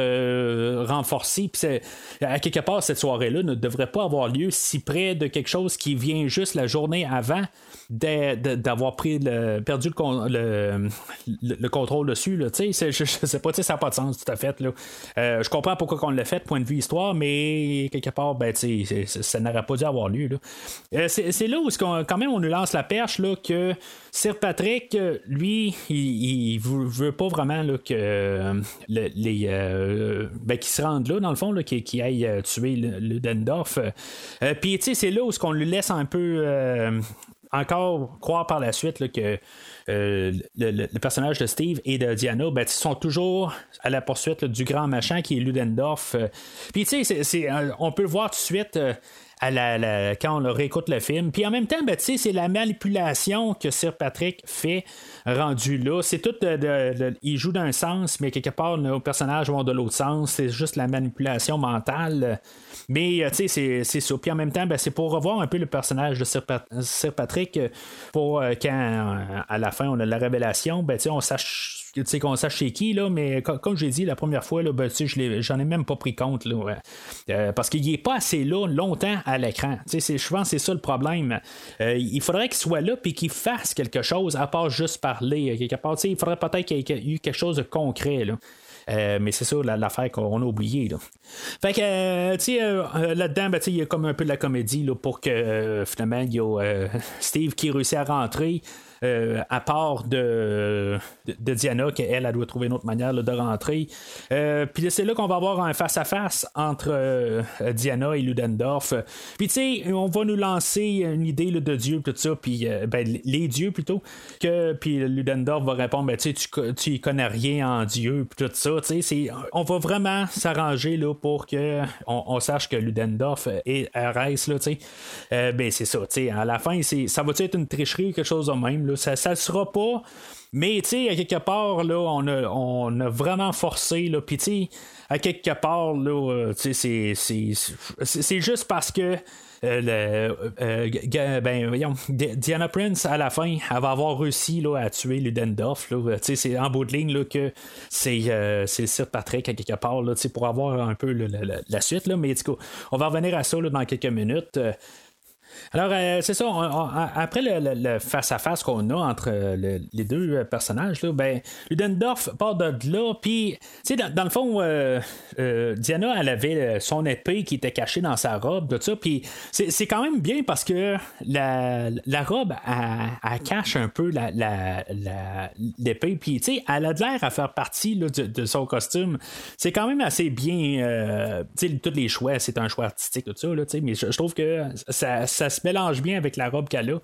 renforcé. Puis à quelque part, cette soirée-là ne devrait pas avoir lieu si près de quelque chose qui vient juste la journée avant d'avoir pris le, perdu le, le, contrôle dessus. Je, je sais pas, ça n'a pas de sens tout à fait. Euh, je comprends pourquoi on l'a fait, point de vue histoire, mais quelque part, ben, ça n'aurait pas dû avoir lieu. Euh, c'est là où quand même, on nous lance la perche là, que Sir Patrick, lui, il, il veut, pas vraiment là, que les ben, se rendent là, dans le fond, qui, qui aille tuer Ludendorff. Puis, tu sais, c'est là où qu'on lui laisse un peu encore croire par la suite que euh, le, personnage de Steve et de Diana ben, sont toujours à la poursuite du grand machin qui est Ludendorff. Euh. Puis tu sais, euh, on peut le voir tout de suite quand on réécoute le film. Puis en même temps, ben, c'est la manipulation que Sir Patrick fait rendu là. C'est tout de, il joue d'un sens, mais quelque part, nos personnages vont de l'autre sens. C'est juste la manipulation mentale. Mais tu sais, c'est ça. Puis en même temps, ben, c'est pour revoir un peu le personnage de Sir, Patrick pour quand à la fin on a la révélation, ben, on sache qu'on sache chez qui, là, mais comme, j'ai dit la première fois, là, ben, j'en ai même pas pris compte. Là, euh, parce qu'il est pas assez là longtemps à l'écran. Je pense que c'est ça le problème. Euh, il faudrait qu'il soit là et qu'il fasse quelque chose à part juste parler. Quelque part, il faudrait peut-être qu'il y ait eu quelque chose de concret. Là. Euh, mais c'est ça l'affaire qu'on a oublié. Là. Fait que, tu là-dedans, ben, il y a comme un peu de la comédie là, pour que finalement, il y a Steve qui réussit à rentrer. Euh, à part de, de, Diana, qu'elle, elle doit trouver une autre manière de rentrer. Euh, puis c'est là qu'on va avoir un face-à-face entre euh, Diana et Ludendorff. Puis tu sais, on va nous lancer une idée de Dieu, tout ça, puis ben, les dieux plutôt, que puis Ludendorff va répondre, ben, tu, tu connais rien en Dieu, puis tout ça. On va vraiment s'arranger là, pour que on, sache que Ludendorff est RS, là, ben, c'est ça. À la fin, ça va être une tricherie ou quelque chose de même? Ça ne sera pas. Mais, tu sais, à quelque part, là, on a, on a vraiment forcé, là. Puis, tu à quelque part, là, euh, tu sais, c'est juste parce que. Euh, euh, ben, voyons, Diana Prince, à la fin, elle va avoir réussi là, à tuer Ludendorff. C'est en bout de ligne là, que c'est c'est Sir Patrick, à quelque part, là, pour avoir un peu la, suite. Là, mais on va revenir à ça dans quelques minutes. Alors, euh, c'est ça. après le face-à-face qu'on a entre euh, les deux euh, personnages, là, ben, Ludendorff part de là, puis, tu sais, dans, le fond, Diana, elle avait son épée qui était cachée dans sa robe, tout ça, puis c'est quand même bien parce que la, robe, elle, cache un peu l'épée, puis, tu sais, elle a l'air à faire partie de, son costume. C'est quand même assez bien, tu sais, tous les choix, c'est un choix artistique, tout ça, là, mais je, trouve que ça se mélange bien avec la robe qu'elle a.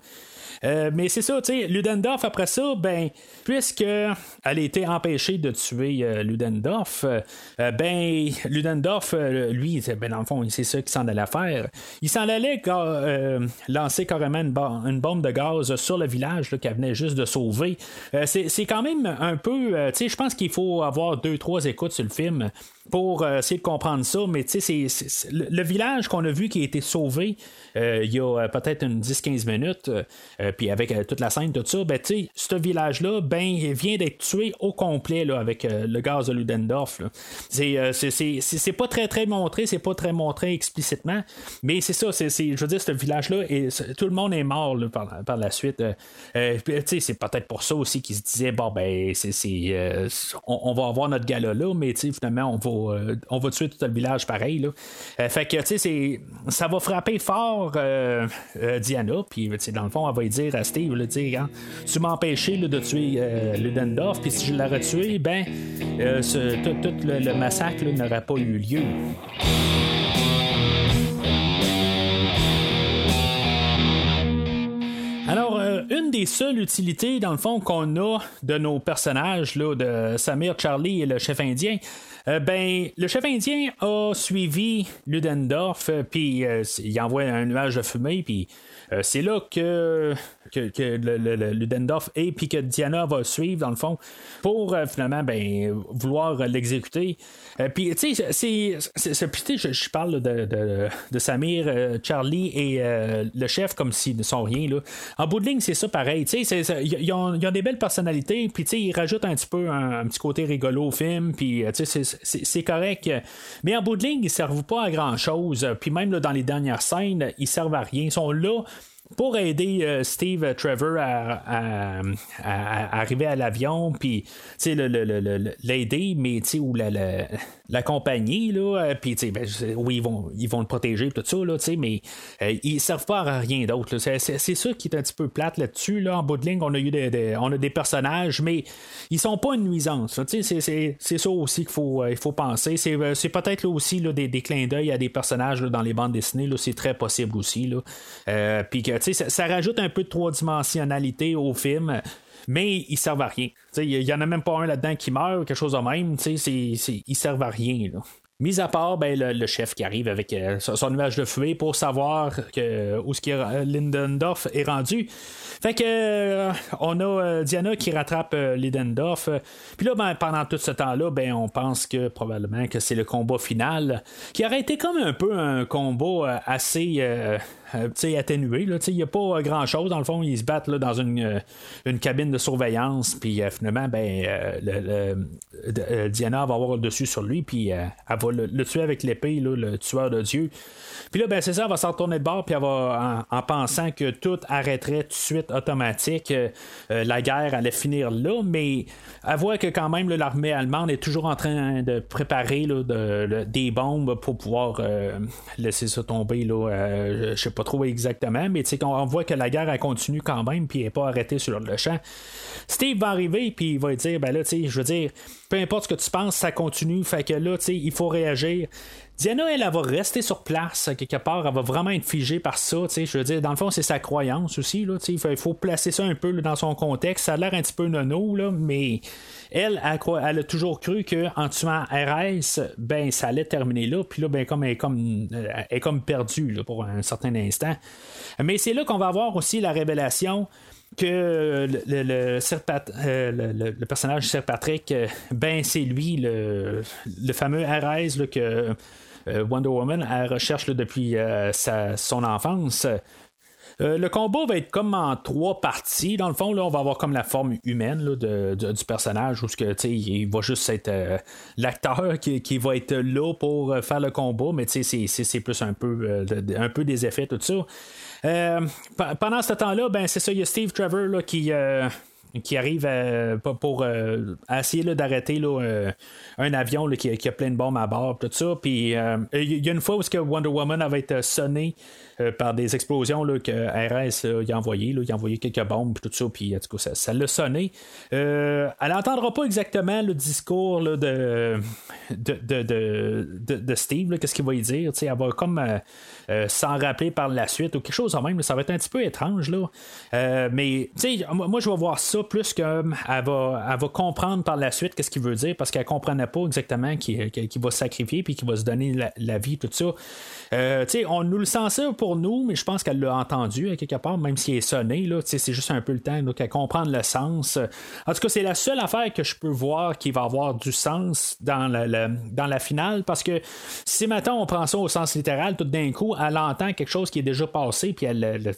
Euh, mais c'est ça, tu sais, Ludendorff, après ça, ben, puisque elle a été empêchée de tuer euh, Ludendorff, euh, ben, Ludendorff, lui, ben, dans le fond, c'est ça qu'il s'en allait faire. Il s'en allait lancer carrément une, bombe de gaz sur le village qu'elle venait juste de sauver. c'est quand même un peu, tu sais, je pense qu'il faut avoir deux, trois écoutes sur le film pour euh, essayer de comprendre ça. Mais tu sais, c'est, le, village qu'on a vu qui a été sauvé euh, il y a euh, peut-être une 10-15 minutes, puis avec toute la scène, tout ça, ben tu sais, ce village-là, ben, il vient d'être tué au complet là, avec le gaz de Ludendorff. C'est, c'est, pas très très montré, c'est pas très montré explicitement, mais c'est ça, c'est, je veux dire, ce village-là, tout le monde est mort par, la suite. tu sais, c'est peut-être pour ça aussi qu'ils se disaient, bon, ben, c'est, on, on, va avoir notre gala là, mais tu sais, finalement, on va euh, on va tuer tout le village pareil. Euh, fait que, tu sais, ça va frapper fort euh, Diana, puis, dans le fond, elle va lui dire à Steve, tu m'as empêché de tuer Ludendorff, puis si je l'aurais tué, ben, tout, le, massacre n'aurait pas eu lieu. Alors, une des seules utilités, dans le fond, qu'on a de nos personnages, là, de Samir, Charlie et le chef indien, euh, ben, le chef indien a suivi Ludendorff, euh, puis euh, il envoie un nuage de fumée, puis c'est là que que, le, Ludendorff et puis que Diana va suivre dans le fond pour euh, finalement ben, vouloir l'exécuter. Euh, puis tu sais, c'est, je, je, parle de, de, Samir, euh, Charlie et le chef comme s'ils ne sont rien. Là. En bout de ligne, c'est ça pareil. Tu sais, ils ont, des belles personnalités, puis tu sais, ils rajoutent un petit peu un, petit côté rigolo au film, puis tu sais, c'est, correct. Mais en bout de ligne, ils servent pas à grand chose. Puis même dans les dernières scènes, ils servent à rien. Ils sont là pour aider Steve Trevor à, arriver à l'avion, puis l'aider, mais ou la, la, la, là, puis ben, oui, ils vont, ils vont le protéger, tout ça, là, mais ils servent pas à rien d'autre. C'est, ça qui est un petit peu plate là-dessus. Là. En bout de ligne, on a eu des, on a des personnages, mais ils sont pas une nuisance. C'est, ça aussi qu'il faut, faut penser. C'est, peut-être là, aussi là, des, des clins d'œil à des personnages dans les bandes dessinées. Là, c'est très possible aussi. Là. puis que ça, ça rajoute un peu de trois-dimensionnalité au film mais ils servent à rien. Il y en a même pas un là-dedans qui meurt, quelque chose de même. C'est, c'est, ils servent à rien. Mis à part ben, le, chef qui arrive avec euh, son nuage de fumée pour savoir que, où ce qui est, Lindendorf est rendu. Fait que euh, on a euh, Diana qui rattrape Lindendorf. Puis là, ben, pendant tout ce temps-là, ben, on pense que probablement que c'est le combat final, qui aurait été comme un peu un combat assez euh, atténué. Il n'y a pas euh, grand-chose. Dans le fond, ils se battent dans une, euh, cabine de surveillance. Puis finalement, ben, Diana va avoir le dessus sur lui. Puis elle va le, tuer avec l'épée, le tueur de Dieu. Puis là, ben, c'est ça, va s'en retourner de bord, puis elle va, en, pensant que tout arrêterait tout de suite automatique, la guerre allait finir là, mais voit que quand même l'armée allemande est toujours en train de préparer des bombes pour pouvoir laisser ça tomber. Là, je sais pas trop exactement, mais on voit que la guerre continue quand même, puis elle n'est pas arrêtée sur le champ. Steve va arriver, puis il va dire, ben là, je veux dire, peu importe ce que tu penses, ça continue, fait que là, il faut réagir. Diana, elle, va rester sur place quelque part, elle va vraiment être figée par ça. Je veux dire, dans le fond, c'est sa croyance aussi. Là, il faut, placer ça un peu dans son contexte. Ça a l'air un petit peu nono, là, mais elle, elle, a toujours cru qu'en tuant RS, ben, ça allait terminer là. Puis là, ben, comme elle est comme, euh, elle est comme perdue là, pour un certain instant. Mais c'est là qu'on va avoir aussi la révélation que le, le, euh, le, personnage Sir Patrick, euh, ben c'est lui, le, fameux RS que euh, Wonder Woman elle recherche depuis son enfance. le combat va être comme en trois parties. Dans le fond, là, on va avoir comme la forme humaine du personnage, où que, il va juste être l'acteur qui, va être là pour faire le combat, mais c'est plus un peu, un peu des effets, tout ça. Euh, pendant ce temps-là, ben, c'est ça, il y a Steve Trevor qui, euh, qui arrive pour euh, essayer d'arrêter un avion qui, a plein de bombes à bord, tout ça. Puis il y a une fois où que Wonder Woman avait été sonné par des explosions que RS a envoyé. il a envoyé quelques bombes, tout ça, puis ça, l'a sonné. elle n'entendra pas exactement le discours de, de, de, Steve, qu'est-ce qu'il va y dire. elle va comme euh, s'en rappeler par la suite ou quelque chose de même. Ça va être un petit peu étrange. Là. Euh, mais moi, je vais voir ça plus qu'elle va, elle va comprendre par la suite qu'est-ce qu'il veut dire parce qu'elle ne comprenait pas exactement qu'il, va se sacrifier puis qu'il va se donner la, vie, tout ça. Euh, on nous le censure pour nous, mais je pense qu'elle l'a entendu quelque part, même s'il est sonné. C'est juste un peu le temps qu'elle comprendre le sens. En tout cas, c'est la seule affaire que je peux voir qui va avoir du sens dans la, dans la finale parce que si maintenant on prend ça au sens littéral, tout d'un coup, elle entend quelque chose qui est déjà passé, puis elle, elle,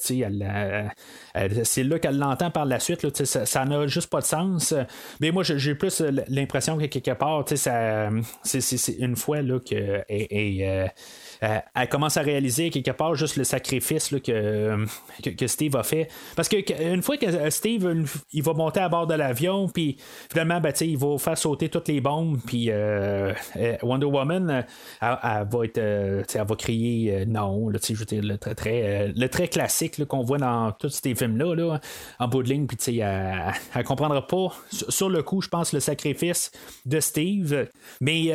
c'est là qu'elle l'entend par la suite. ça n'a juste pas de sens. Mais moi, j'ai plus l'impression que quelque part, c'est une fois là, que. Et, euh, elle commence à réaliser quelque part juste le sacrifice que, que, Steve a fait. Parce que une fois que Steve il va monter à bord de l'avion, puis finalement, ben, il va faire sauter toutes les bombes, puis euh, euh, Wonder Woman, elle, va être, elle va crier non, je veux dire, le très, le très classique qu'on voit dans tous ces films-là, là, en bout de ligne, puis elle, elle comprendra pas sur le coup, je pense, le sacrifice de Steve. Mais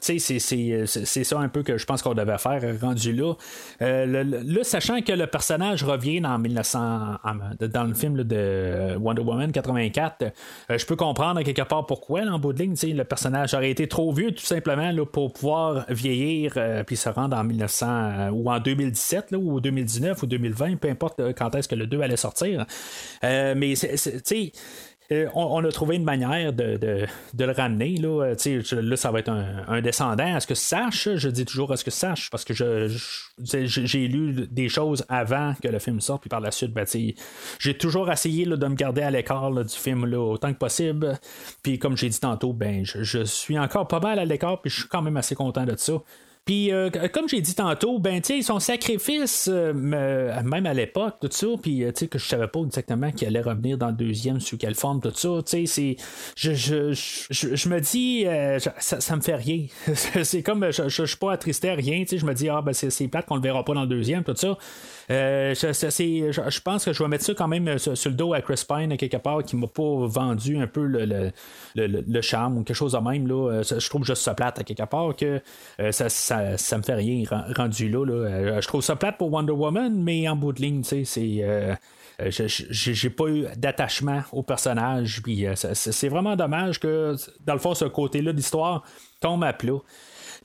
c'est, c'est ça un peu que je pense qu'on devait faire rendu là. Euh, là, sachant que le personnage revient dans 1900, dans le film de Wonder Woman 84, euh, je peux comprendre quelque part pourquoi, en bout de ligne, le personnage aurait été trop vieux tout simplement là, pour pouvoir vieillir euh, puis se rendre en 1900 ou en 2017 là, ou 2019 ou 2020, peu importe quand est-ce que le 2 allait sortir. mais tu sais on, a trouvé une manière de, le ramener. Là. Euh, là, ça va être un, descendant. Est-ce que sache? Je dis toujours est-ce que sache? Parce que j'ai lu des choses avant que le film sorte, puis par la suite, ben, j'ai toujours essayé de me garder à l'écart du film là, autant que possible. Puis comme j'ai dit tantôt, ben, je, suis encore pas mal à l'écart, puis je suis quand même assez content de ça. Puis, euh, comme j'ai dit tantôt, ben, tu sais, son sacrifice, euh, même à l'époque, tout ça, puis, tu sais, que je savais pas exactement qu'il allait revenir dans le deuxième, sous quelle forme, tout ça, tu sais, c'est. Je, je, je, me dis, ça, ça, me fait rien. c'est comme, je, je, suis pas attristé à rien, tu sais, je me dis, ah, ben, c'est plate qu'on le verra pas dans le deuxième, tout ça. Euh, je, pense que je vais mettre ça quand même euh, sur, le dos à Chris Pine, quelque part, qui m'a pas vendu un peu le, charme ou quelque chose de même. Euh, je trouve juste ça plate à quelque part que ça, me fait rien rendu là, je trouve ça plate pour Wonder Woman, mais en bout de ligne, c'est. j'ai pas eu d'attachement au personnage. Puis c'est vraiment dommage que, dans le fond, ce côté-là d'histoire tombe à plat.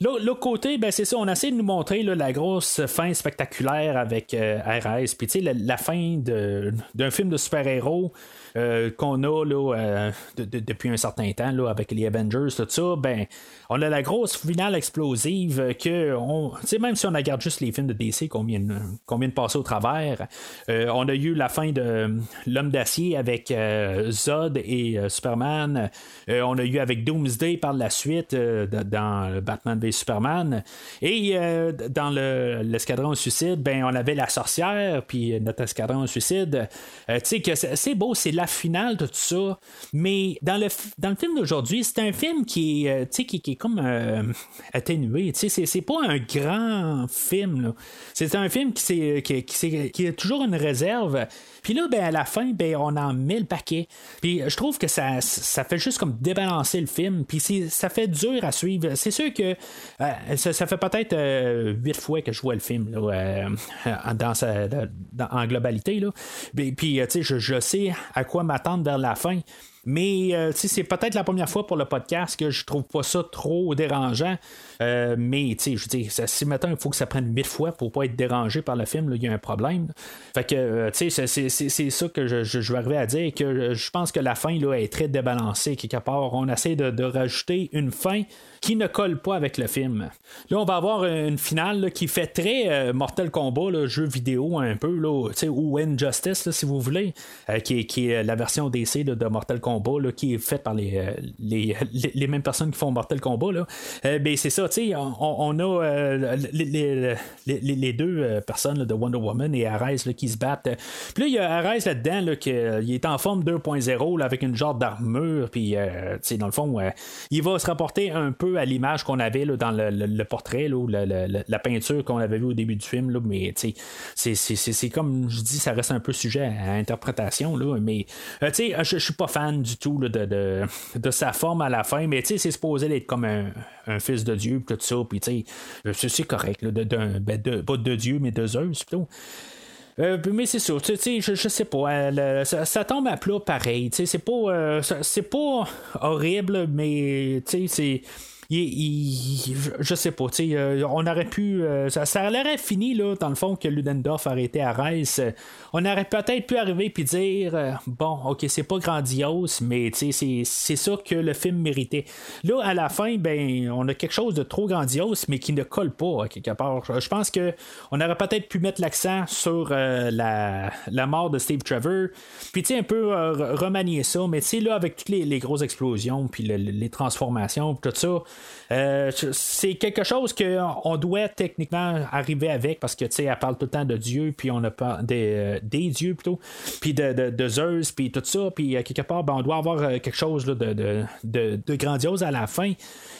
L'autre côté, ben, c'est ça, on essaie de nous montrer la grosse fin spectaculaire avec euh, RS. Puis, tu sais, la, fin d'un film de super-héros euh, qu'on a là, euh, depuis un certain temps là, avec les Avengers, tout ça, ben, on a la grosse finale explosive que, même si on regarde juste les films de DC qu'on vient, de passer au travers, euh, on a eu la fin de L'Homme d'acier avec Zod et Superman. on a eu avec Doomsday par la suite dans Batman v Superman. Et dans l'escadron suicide, ben, on avait la sorcière, puis notre escadron suicide. tu sais que c'est beau, c'est la finale tout ça. Mais dans le, dans le film d'aujourd'hui, c'est un film qui est, euh, qui, qui, est comme euh, atténué. C'est, c'est pas un grand film. C'est un film qui, qui, qui, qui a toujours une réserve. Puis là, ben, à la fin, ben, on en met le paquet. Puis je trouve que ça, ça fait juste comme débalancer le film. Puis ça fait dur à suivre. C'est sûr que euh, ça, fait peut-être huit fois que je vois le film là, dans, sa, en globalité. Là. Puis, puis je, je sais à quoi m'attendre vers la fin. Mais euh, c'est peut-être la première fois pour le podcast que je trouve pas ça trop dérangeant. Euh, mais je dire, si maintenant il faut que ça prenne mille fois pour pas être dérangé par le film, il y a un problème. Fait que euh, c'est ça que je, vais arriver à dire, que je pense que la fin là, est très débalancée quelque part. On essaie de rajouter une fin qui ne colle pas avec le film. Là, on va avoir une finale qui fait très euh, Mortal Kombat, là, jeu vidéo un peu, là, ou Injustice, si vous voulez, euh, qui, est, est, la version DC de Mortal Kombat, qui est faite par euh, les, les, mêmes personnes qui font Mortal Kombat. Là. ben, c'est ça, on, on a les, les, deux personnes de Wonder Woman et Ares qui se battent. Puis là, il y a Ares là-dedans qui est en forme 2.0 avec une genre d'armure, puis dans le fond, il va se rapporter un peu à l'image qu'on avait là, dans le, portrait, là, la peinture qu'on avait vu au début du film, mais c'est comme je dis, ça reste un peu sujet à, interprétation, là, mais euh, je, je suis pas fan du tout de, sa forme à la fin, mais c'est supposé être comme un, fils de Dieu, tout ça, c'est correct, ben, de, pas de Dieu, mais de Zeus plutôt. Euh, mais c'est sûr, tu sais, je, sais pas. ça, tombe à plat pareil. C'est pas, c'est pas horrible, mais c'est je, sais pas, tu euh, on aurait pu. Euh, ça, ça aurait fini, là, dans le fond, que Ludendorff aurait été à Reims. on aurait peut-être pu arriver puis dire euh, bon, ok, c'est pas grandiose, mais c'est, c'est ça que le film méritait. Là, à la fin, ben, on a quelque chose de trop grandiose, mais qui ne colle pas, quelque part. Je pense que on aurait peut-être pu mettre l'accent sur la, la, mort de Steve Trevor, puis tu sais, un peu remanier ça, mais tu sais, là, avec toutes les, grosses explosions, puis les transformations, tout ça, euh, c'est quelque chose qu'on doit techniquement arriver avec parce que tu sais, elle parle tout le temps de Dieu, puis on a pas des, euh, des dieux plutôt, puis de, de, Zeus, puis tout ça, puis euh, quelque part, ben, on doit avoir quelque chose de, de, de, grandiose à la fin.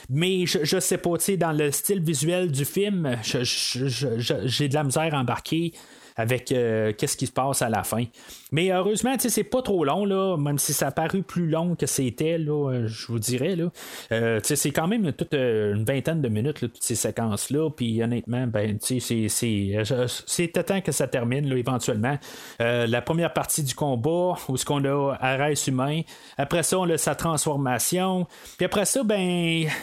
Mais je, je sais pas, tu sais, dans le style visuel du film, j'ai de la misère à embarquer avec qu'est-ce qui se passe à la fin. Mais heureusement, c'est pas trop long, là, même si ça a paru plus long que c'était, là, euh, je vous dirais. Là. Euh, c'est quand même toute euh, une vingtaine de minutes, toutes ces séquences-là. Puis honnêtement, ben, c'est temps que ça termine là, éventuellement. la première partie du combat, où ce qu'on a arrêt humain. Après ça, on a sa transformation. Puis après ça, ben,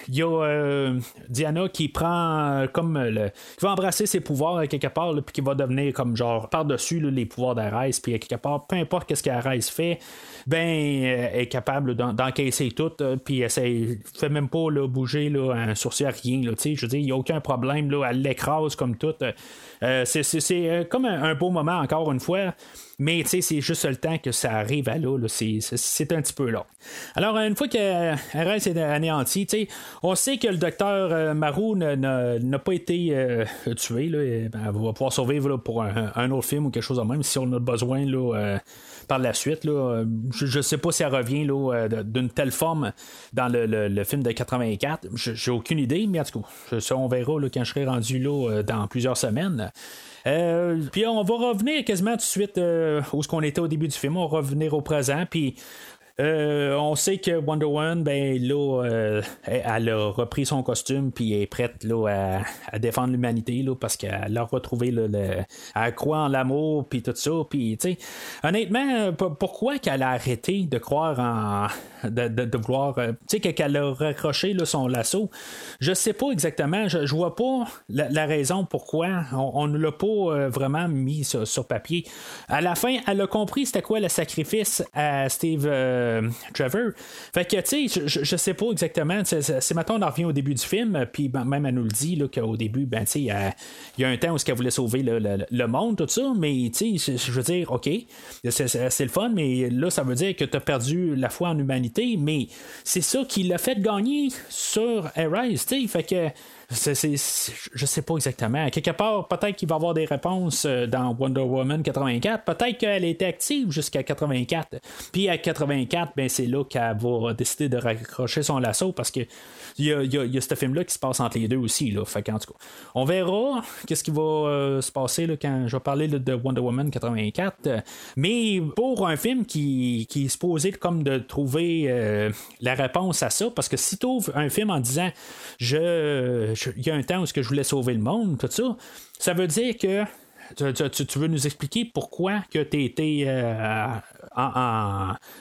il y a Diana qui prend comme le. qui va embrasser ses pouvoirs quelque part, puis qui va devenir comme genre par-dessus les pouvoirs d'Arise, puis quelque part, peu importe ce qu'Arise fait, ben, est capable d'encaisser tout, puis elle fait même pas bouger là, un sourcil à rien. Je veux dire, il n'y a aucun problème, là, elle l'écrase comme tout. c'est comme un, beau moment, encore une fois. Mais c'est juste le temps que ça arrive à là, c'est un petit peu là. Alors, une fois que RS est anéanti, on sait que le docteur euh, Marou n'a pas été euh, tué. Là, ben, va pouvoir survivre pour un, autre film ou quelque chose de même si on a besoin euh, par la suite. Je ne sais pas si elle revient d'une telle forme dans le, film de 84. J'ai aucune idée, mais en tout cas, ça, on verra quand je serai rendu là, dans plusieurs semaines. Euh, puis on va revenir quasiment tout de suite euh, où ce qu'on était au début du film. On va revenir au présent. Puis euh, on sait que Wonder Woman, ben là, elle a repris son costume puis est prête là, à, défendre l'humanité là, parce qu'elle a retrouvé le, elle croit en l'amour puis tout ça. Puis, honnêtement, pourquoi qu'elle a arrêté de croire en de, vouloir, euh, tu sais, qu'elle a raccroché son lasso, je sais pas exactement. Je, vois pas la, raison pourquoi on ne l'a pas vraiment mis sur, papier. À la fin, elle a compris c'était quoi le sacrifice à Steve. Euh, Trevor. Fait que, tu sais, je, sais pas exactement. C'est maintenant, on revient au début du film, puis ben, même elle nous le dit qu'au début, ben, tu sais, il y, a un temps où elle voulait sauver le, monde, tout ça, mais tu sais, je veux dire, OK, c'est le fun, mais là, ça veut dire que tu as perdu la foi en humanité, mais c'est ça qui l'a fait gagner sur Arise, tu sais, fait que je sais pas exactement. quelque part, peut-être qu'il va y avoir des réponses euh, dans Wonder Woman 84. Peut-être qu'elle était active jusqu'à 84. Puis à 84, ben c'est là qu'elle va décider de raccrocher son lasso parce que il y a, ce film-là qui se passe entre les deux aussi. Là. Fait en tout cas, on verra qu'est-ce qui va euh, se passer quand je vais parler de Wonder Woman 84. Mais pour un film qui, qui est supposé comme de trouver euh, la réponse à ça, parce que si tu ouvres un film en disant je y a un temps où je voulais sauver le monde, tout ça, ça veut dire que tu, veux nous expliquer pourquoi que tu été euh,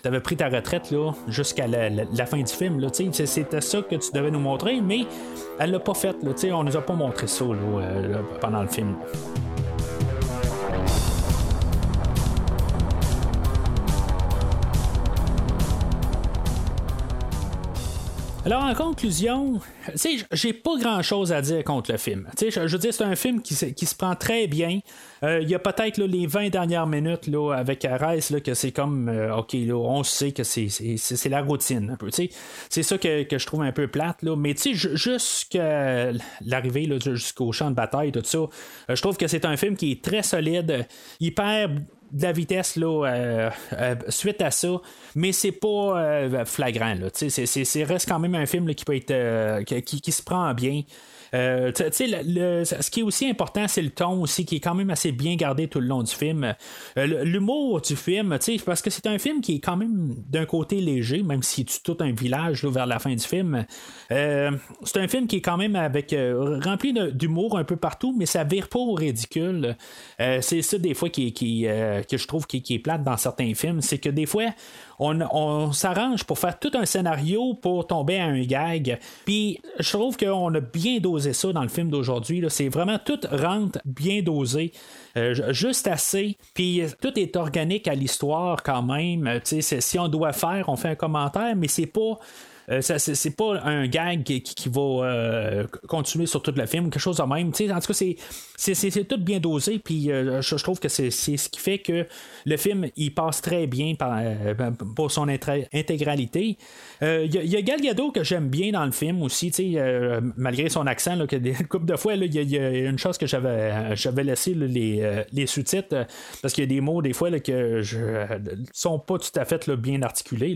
avais pris ta retraite là, jusqu'à la, fin du film. Là, c'était ça que tu devais nous montrer, mais elle l'a pas fait. Là, on nous a pas montré ça euh, pendant le film. Alors, en conclusion, j'ai pas grand chose à dire contre le film. Je, je veux dire, c'est un film qui, qui, se prend très bien. Euh, il y a peut-être les 20 dernières minutes là, avec Arès que c'est comme, euh, OK, là, on sait que c'est, la routine un peu. C'est ça que, je trouve un peu plate. Là. Mais jusqu'à l'arrivée jusqu'au champ de bataille, tout ça, euh, je trouve que c'est un film qui est très solide. Il perd de la vitesse là, euh, euh, suite à ça, mais c'est pas euh, flagrant. Là, c'est, reste quand même un film qui peut être qui, qui, se prend bien. Euh, ce qui est aussi important, c'est le ton aussi, qui est quand même assez bien gardé tout le long du film. Euh, l'humour du film, parce que c'est un film qui est quand même d'un côté léger, même si tu tout un village vers la fin du film. Euh, c'est un film qui est quand même avec rempli d'humour un peu partout, mais ça vire pas au ridicule. c'est ça des fois qui, que je trouve qui est plate dans certains films, c'est que des fois on, s'arrange pour faire tout un scénario pour tomber à un gag. Puis je trouve qu'on a bien dosé ça dans le film d'aujourd'hui. C'est vraiment tout rentre bien dosé. Euh, juste assez. Puis tout est organique à l'histoire quand même. Si on doit faire, on fait un commentaire, mais c'est pas euh, c'est pas un gag qui, va euh, continuer sur tout le film, quelque chose de même. en tout cas, c'est tout bien dosé, puis euh, je, trouve que c'est ce qui fait que le film il passe très bien pour son intégralité. Il y, a Gal Gadot que j'aime bien dans le film aussi, malgré son accent, là, que des couple de fois, il y, a une chose que j'avais laissé les, sous-titres, parce qu'il y a des mots des fois là, que je, sont pas tout à fait bien articulés.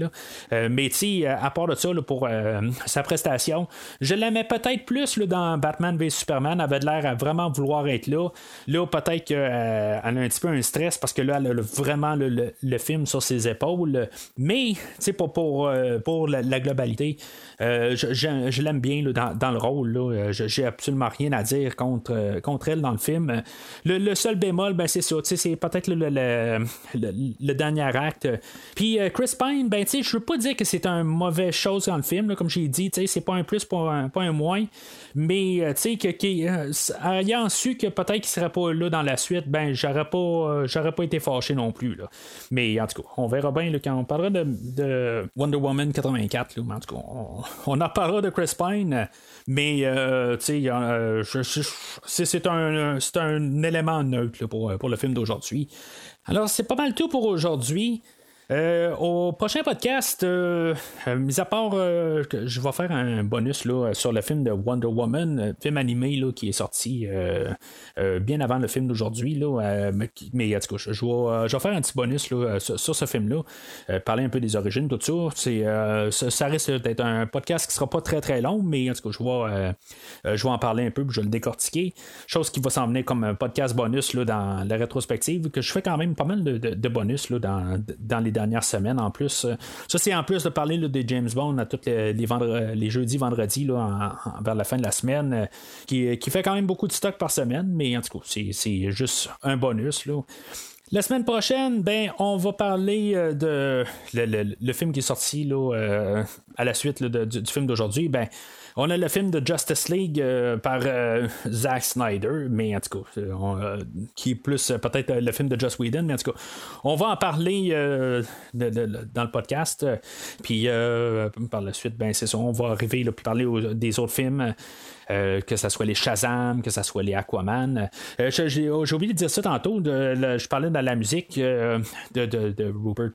Mais à part de ça, pour euh, sa prestation. Je l'aimais peut-être plus là, dans Batman v Superman. Elle avait l'air à vraiment vouloir être là. Là, peut-être qu'elle euh, a un petit peu un stress parce que là, elle a vraiment le, film sur ses épaules. Mais, c'est pas pour, euh, pour la, globalité. je, l'aime bien dans, le rôle. J'ai absolument rien à dire contre, contre elle dans le film. Le, seul bémol, ben, c'est ça. C'est peut-être le, le, dernier acte. Puis Chris Pine, ben, je veux pas dire que c'est un mauvais chose dans le film, comme j'ai dit, c'est pas un plus, pas un, moins. Mais tu sais, que, ayant su que peut-être qu'il serait pas là dans la suite, ben j'aurais pas j'aurais pas été fâché non plus. Mais en tout cas, on verra bien quand on parlera de, Wonder Woman 84. Là, en tout cas, on, en parlera de Chris Pine. Mais c'est un, un élément neutre pour, pour le film d'aujourd'hui. Alors, c'est pas mal tout pour aujourd'hui. Euh, au prochain podcast, euh, euh, mis à part je vais faire un bonus là, sur le film de Wonder Woman, film animé là, qui est sorti bien avant le film d'aujourd'hui. Mais en tout cas, je, vais, faire un petit bonus là, sur, ce film-là, parler un peu des origines, tout ça. C'est, ça, risque d'être un podcast qui sera pas très très long, mais en tout cas, je vais, en parler un peu, puis je vais le décortiquer. Chose qui va s'en venir comme un podcast bonus là, dans la rétrospective, que je fais quand même pas mal de, bonus là, dans, dans les dernière semaine en plus. Ça, c'est en plus de parler des James Bond à tous les, les, jeudis, vendredis, là, vers la fin de la semaine, euh, qui, fait quand même beaucoup de stock par semaine, mais en tout cas, c'est juste un bonus. Là. La semaine prochaine, ben, on va parler euh, de le, film qui est sorti là, euh, à la suite du, du, film d'aujourd'hui. Ben, on a le film de Justice League euh, par euh, Zack Snyder, mais en tout cas, euh, qui est plus peut-être le film de Joss Whedon, mais en tout cas, on va en parler dans le podcast. Puis par la suite, ben c'est ça, on va arriver à parler des autres films. Euh, que ce soit les Shazam, que ce soit les Aquaman. Euh, j'ai, oublié de dire ça tantôt. je parlais dans la musique euh, de, Rupert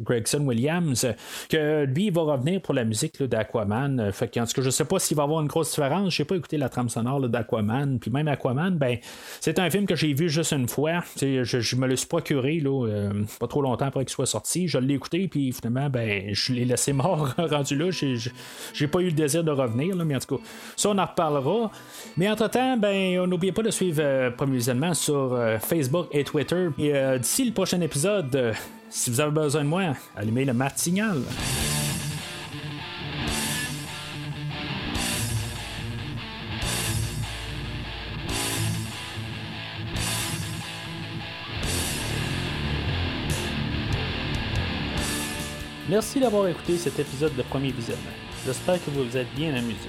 Gregson Williams, que lui va revenir pour la musique d'Aquaman. En tout cas, je sais pas s'il va avoir une grosse différence. J'ai pas écouté la trame sonore d'Aquaman. Puis même Aquaman, ben, c'est un film que j'ai vu juste une fois. Je, je, me le suis procuré pas trop longtemps après qu'il soit sorti. Je l'ai écouté, puis finalement, ben, je l'ai laissé mort rendu là. J'ai, pas eu le désir de revenir, mais en tout cas, ça, on en reparle mais entre-temps, ben, n'oubliez pas de suivre euh, Premier Visionnement sur euh, Facebook et Twitter. Et euh, d'ici le prochain épisode, si vous avez besoin de moi, allumez le mat signal. Merci d'avoir écouté cet épisode de Premier Visionnement. J'espère que vous vous êtes bien amusé.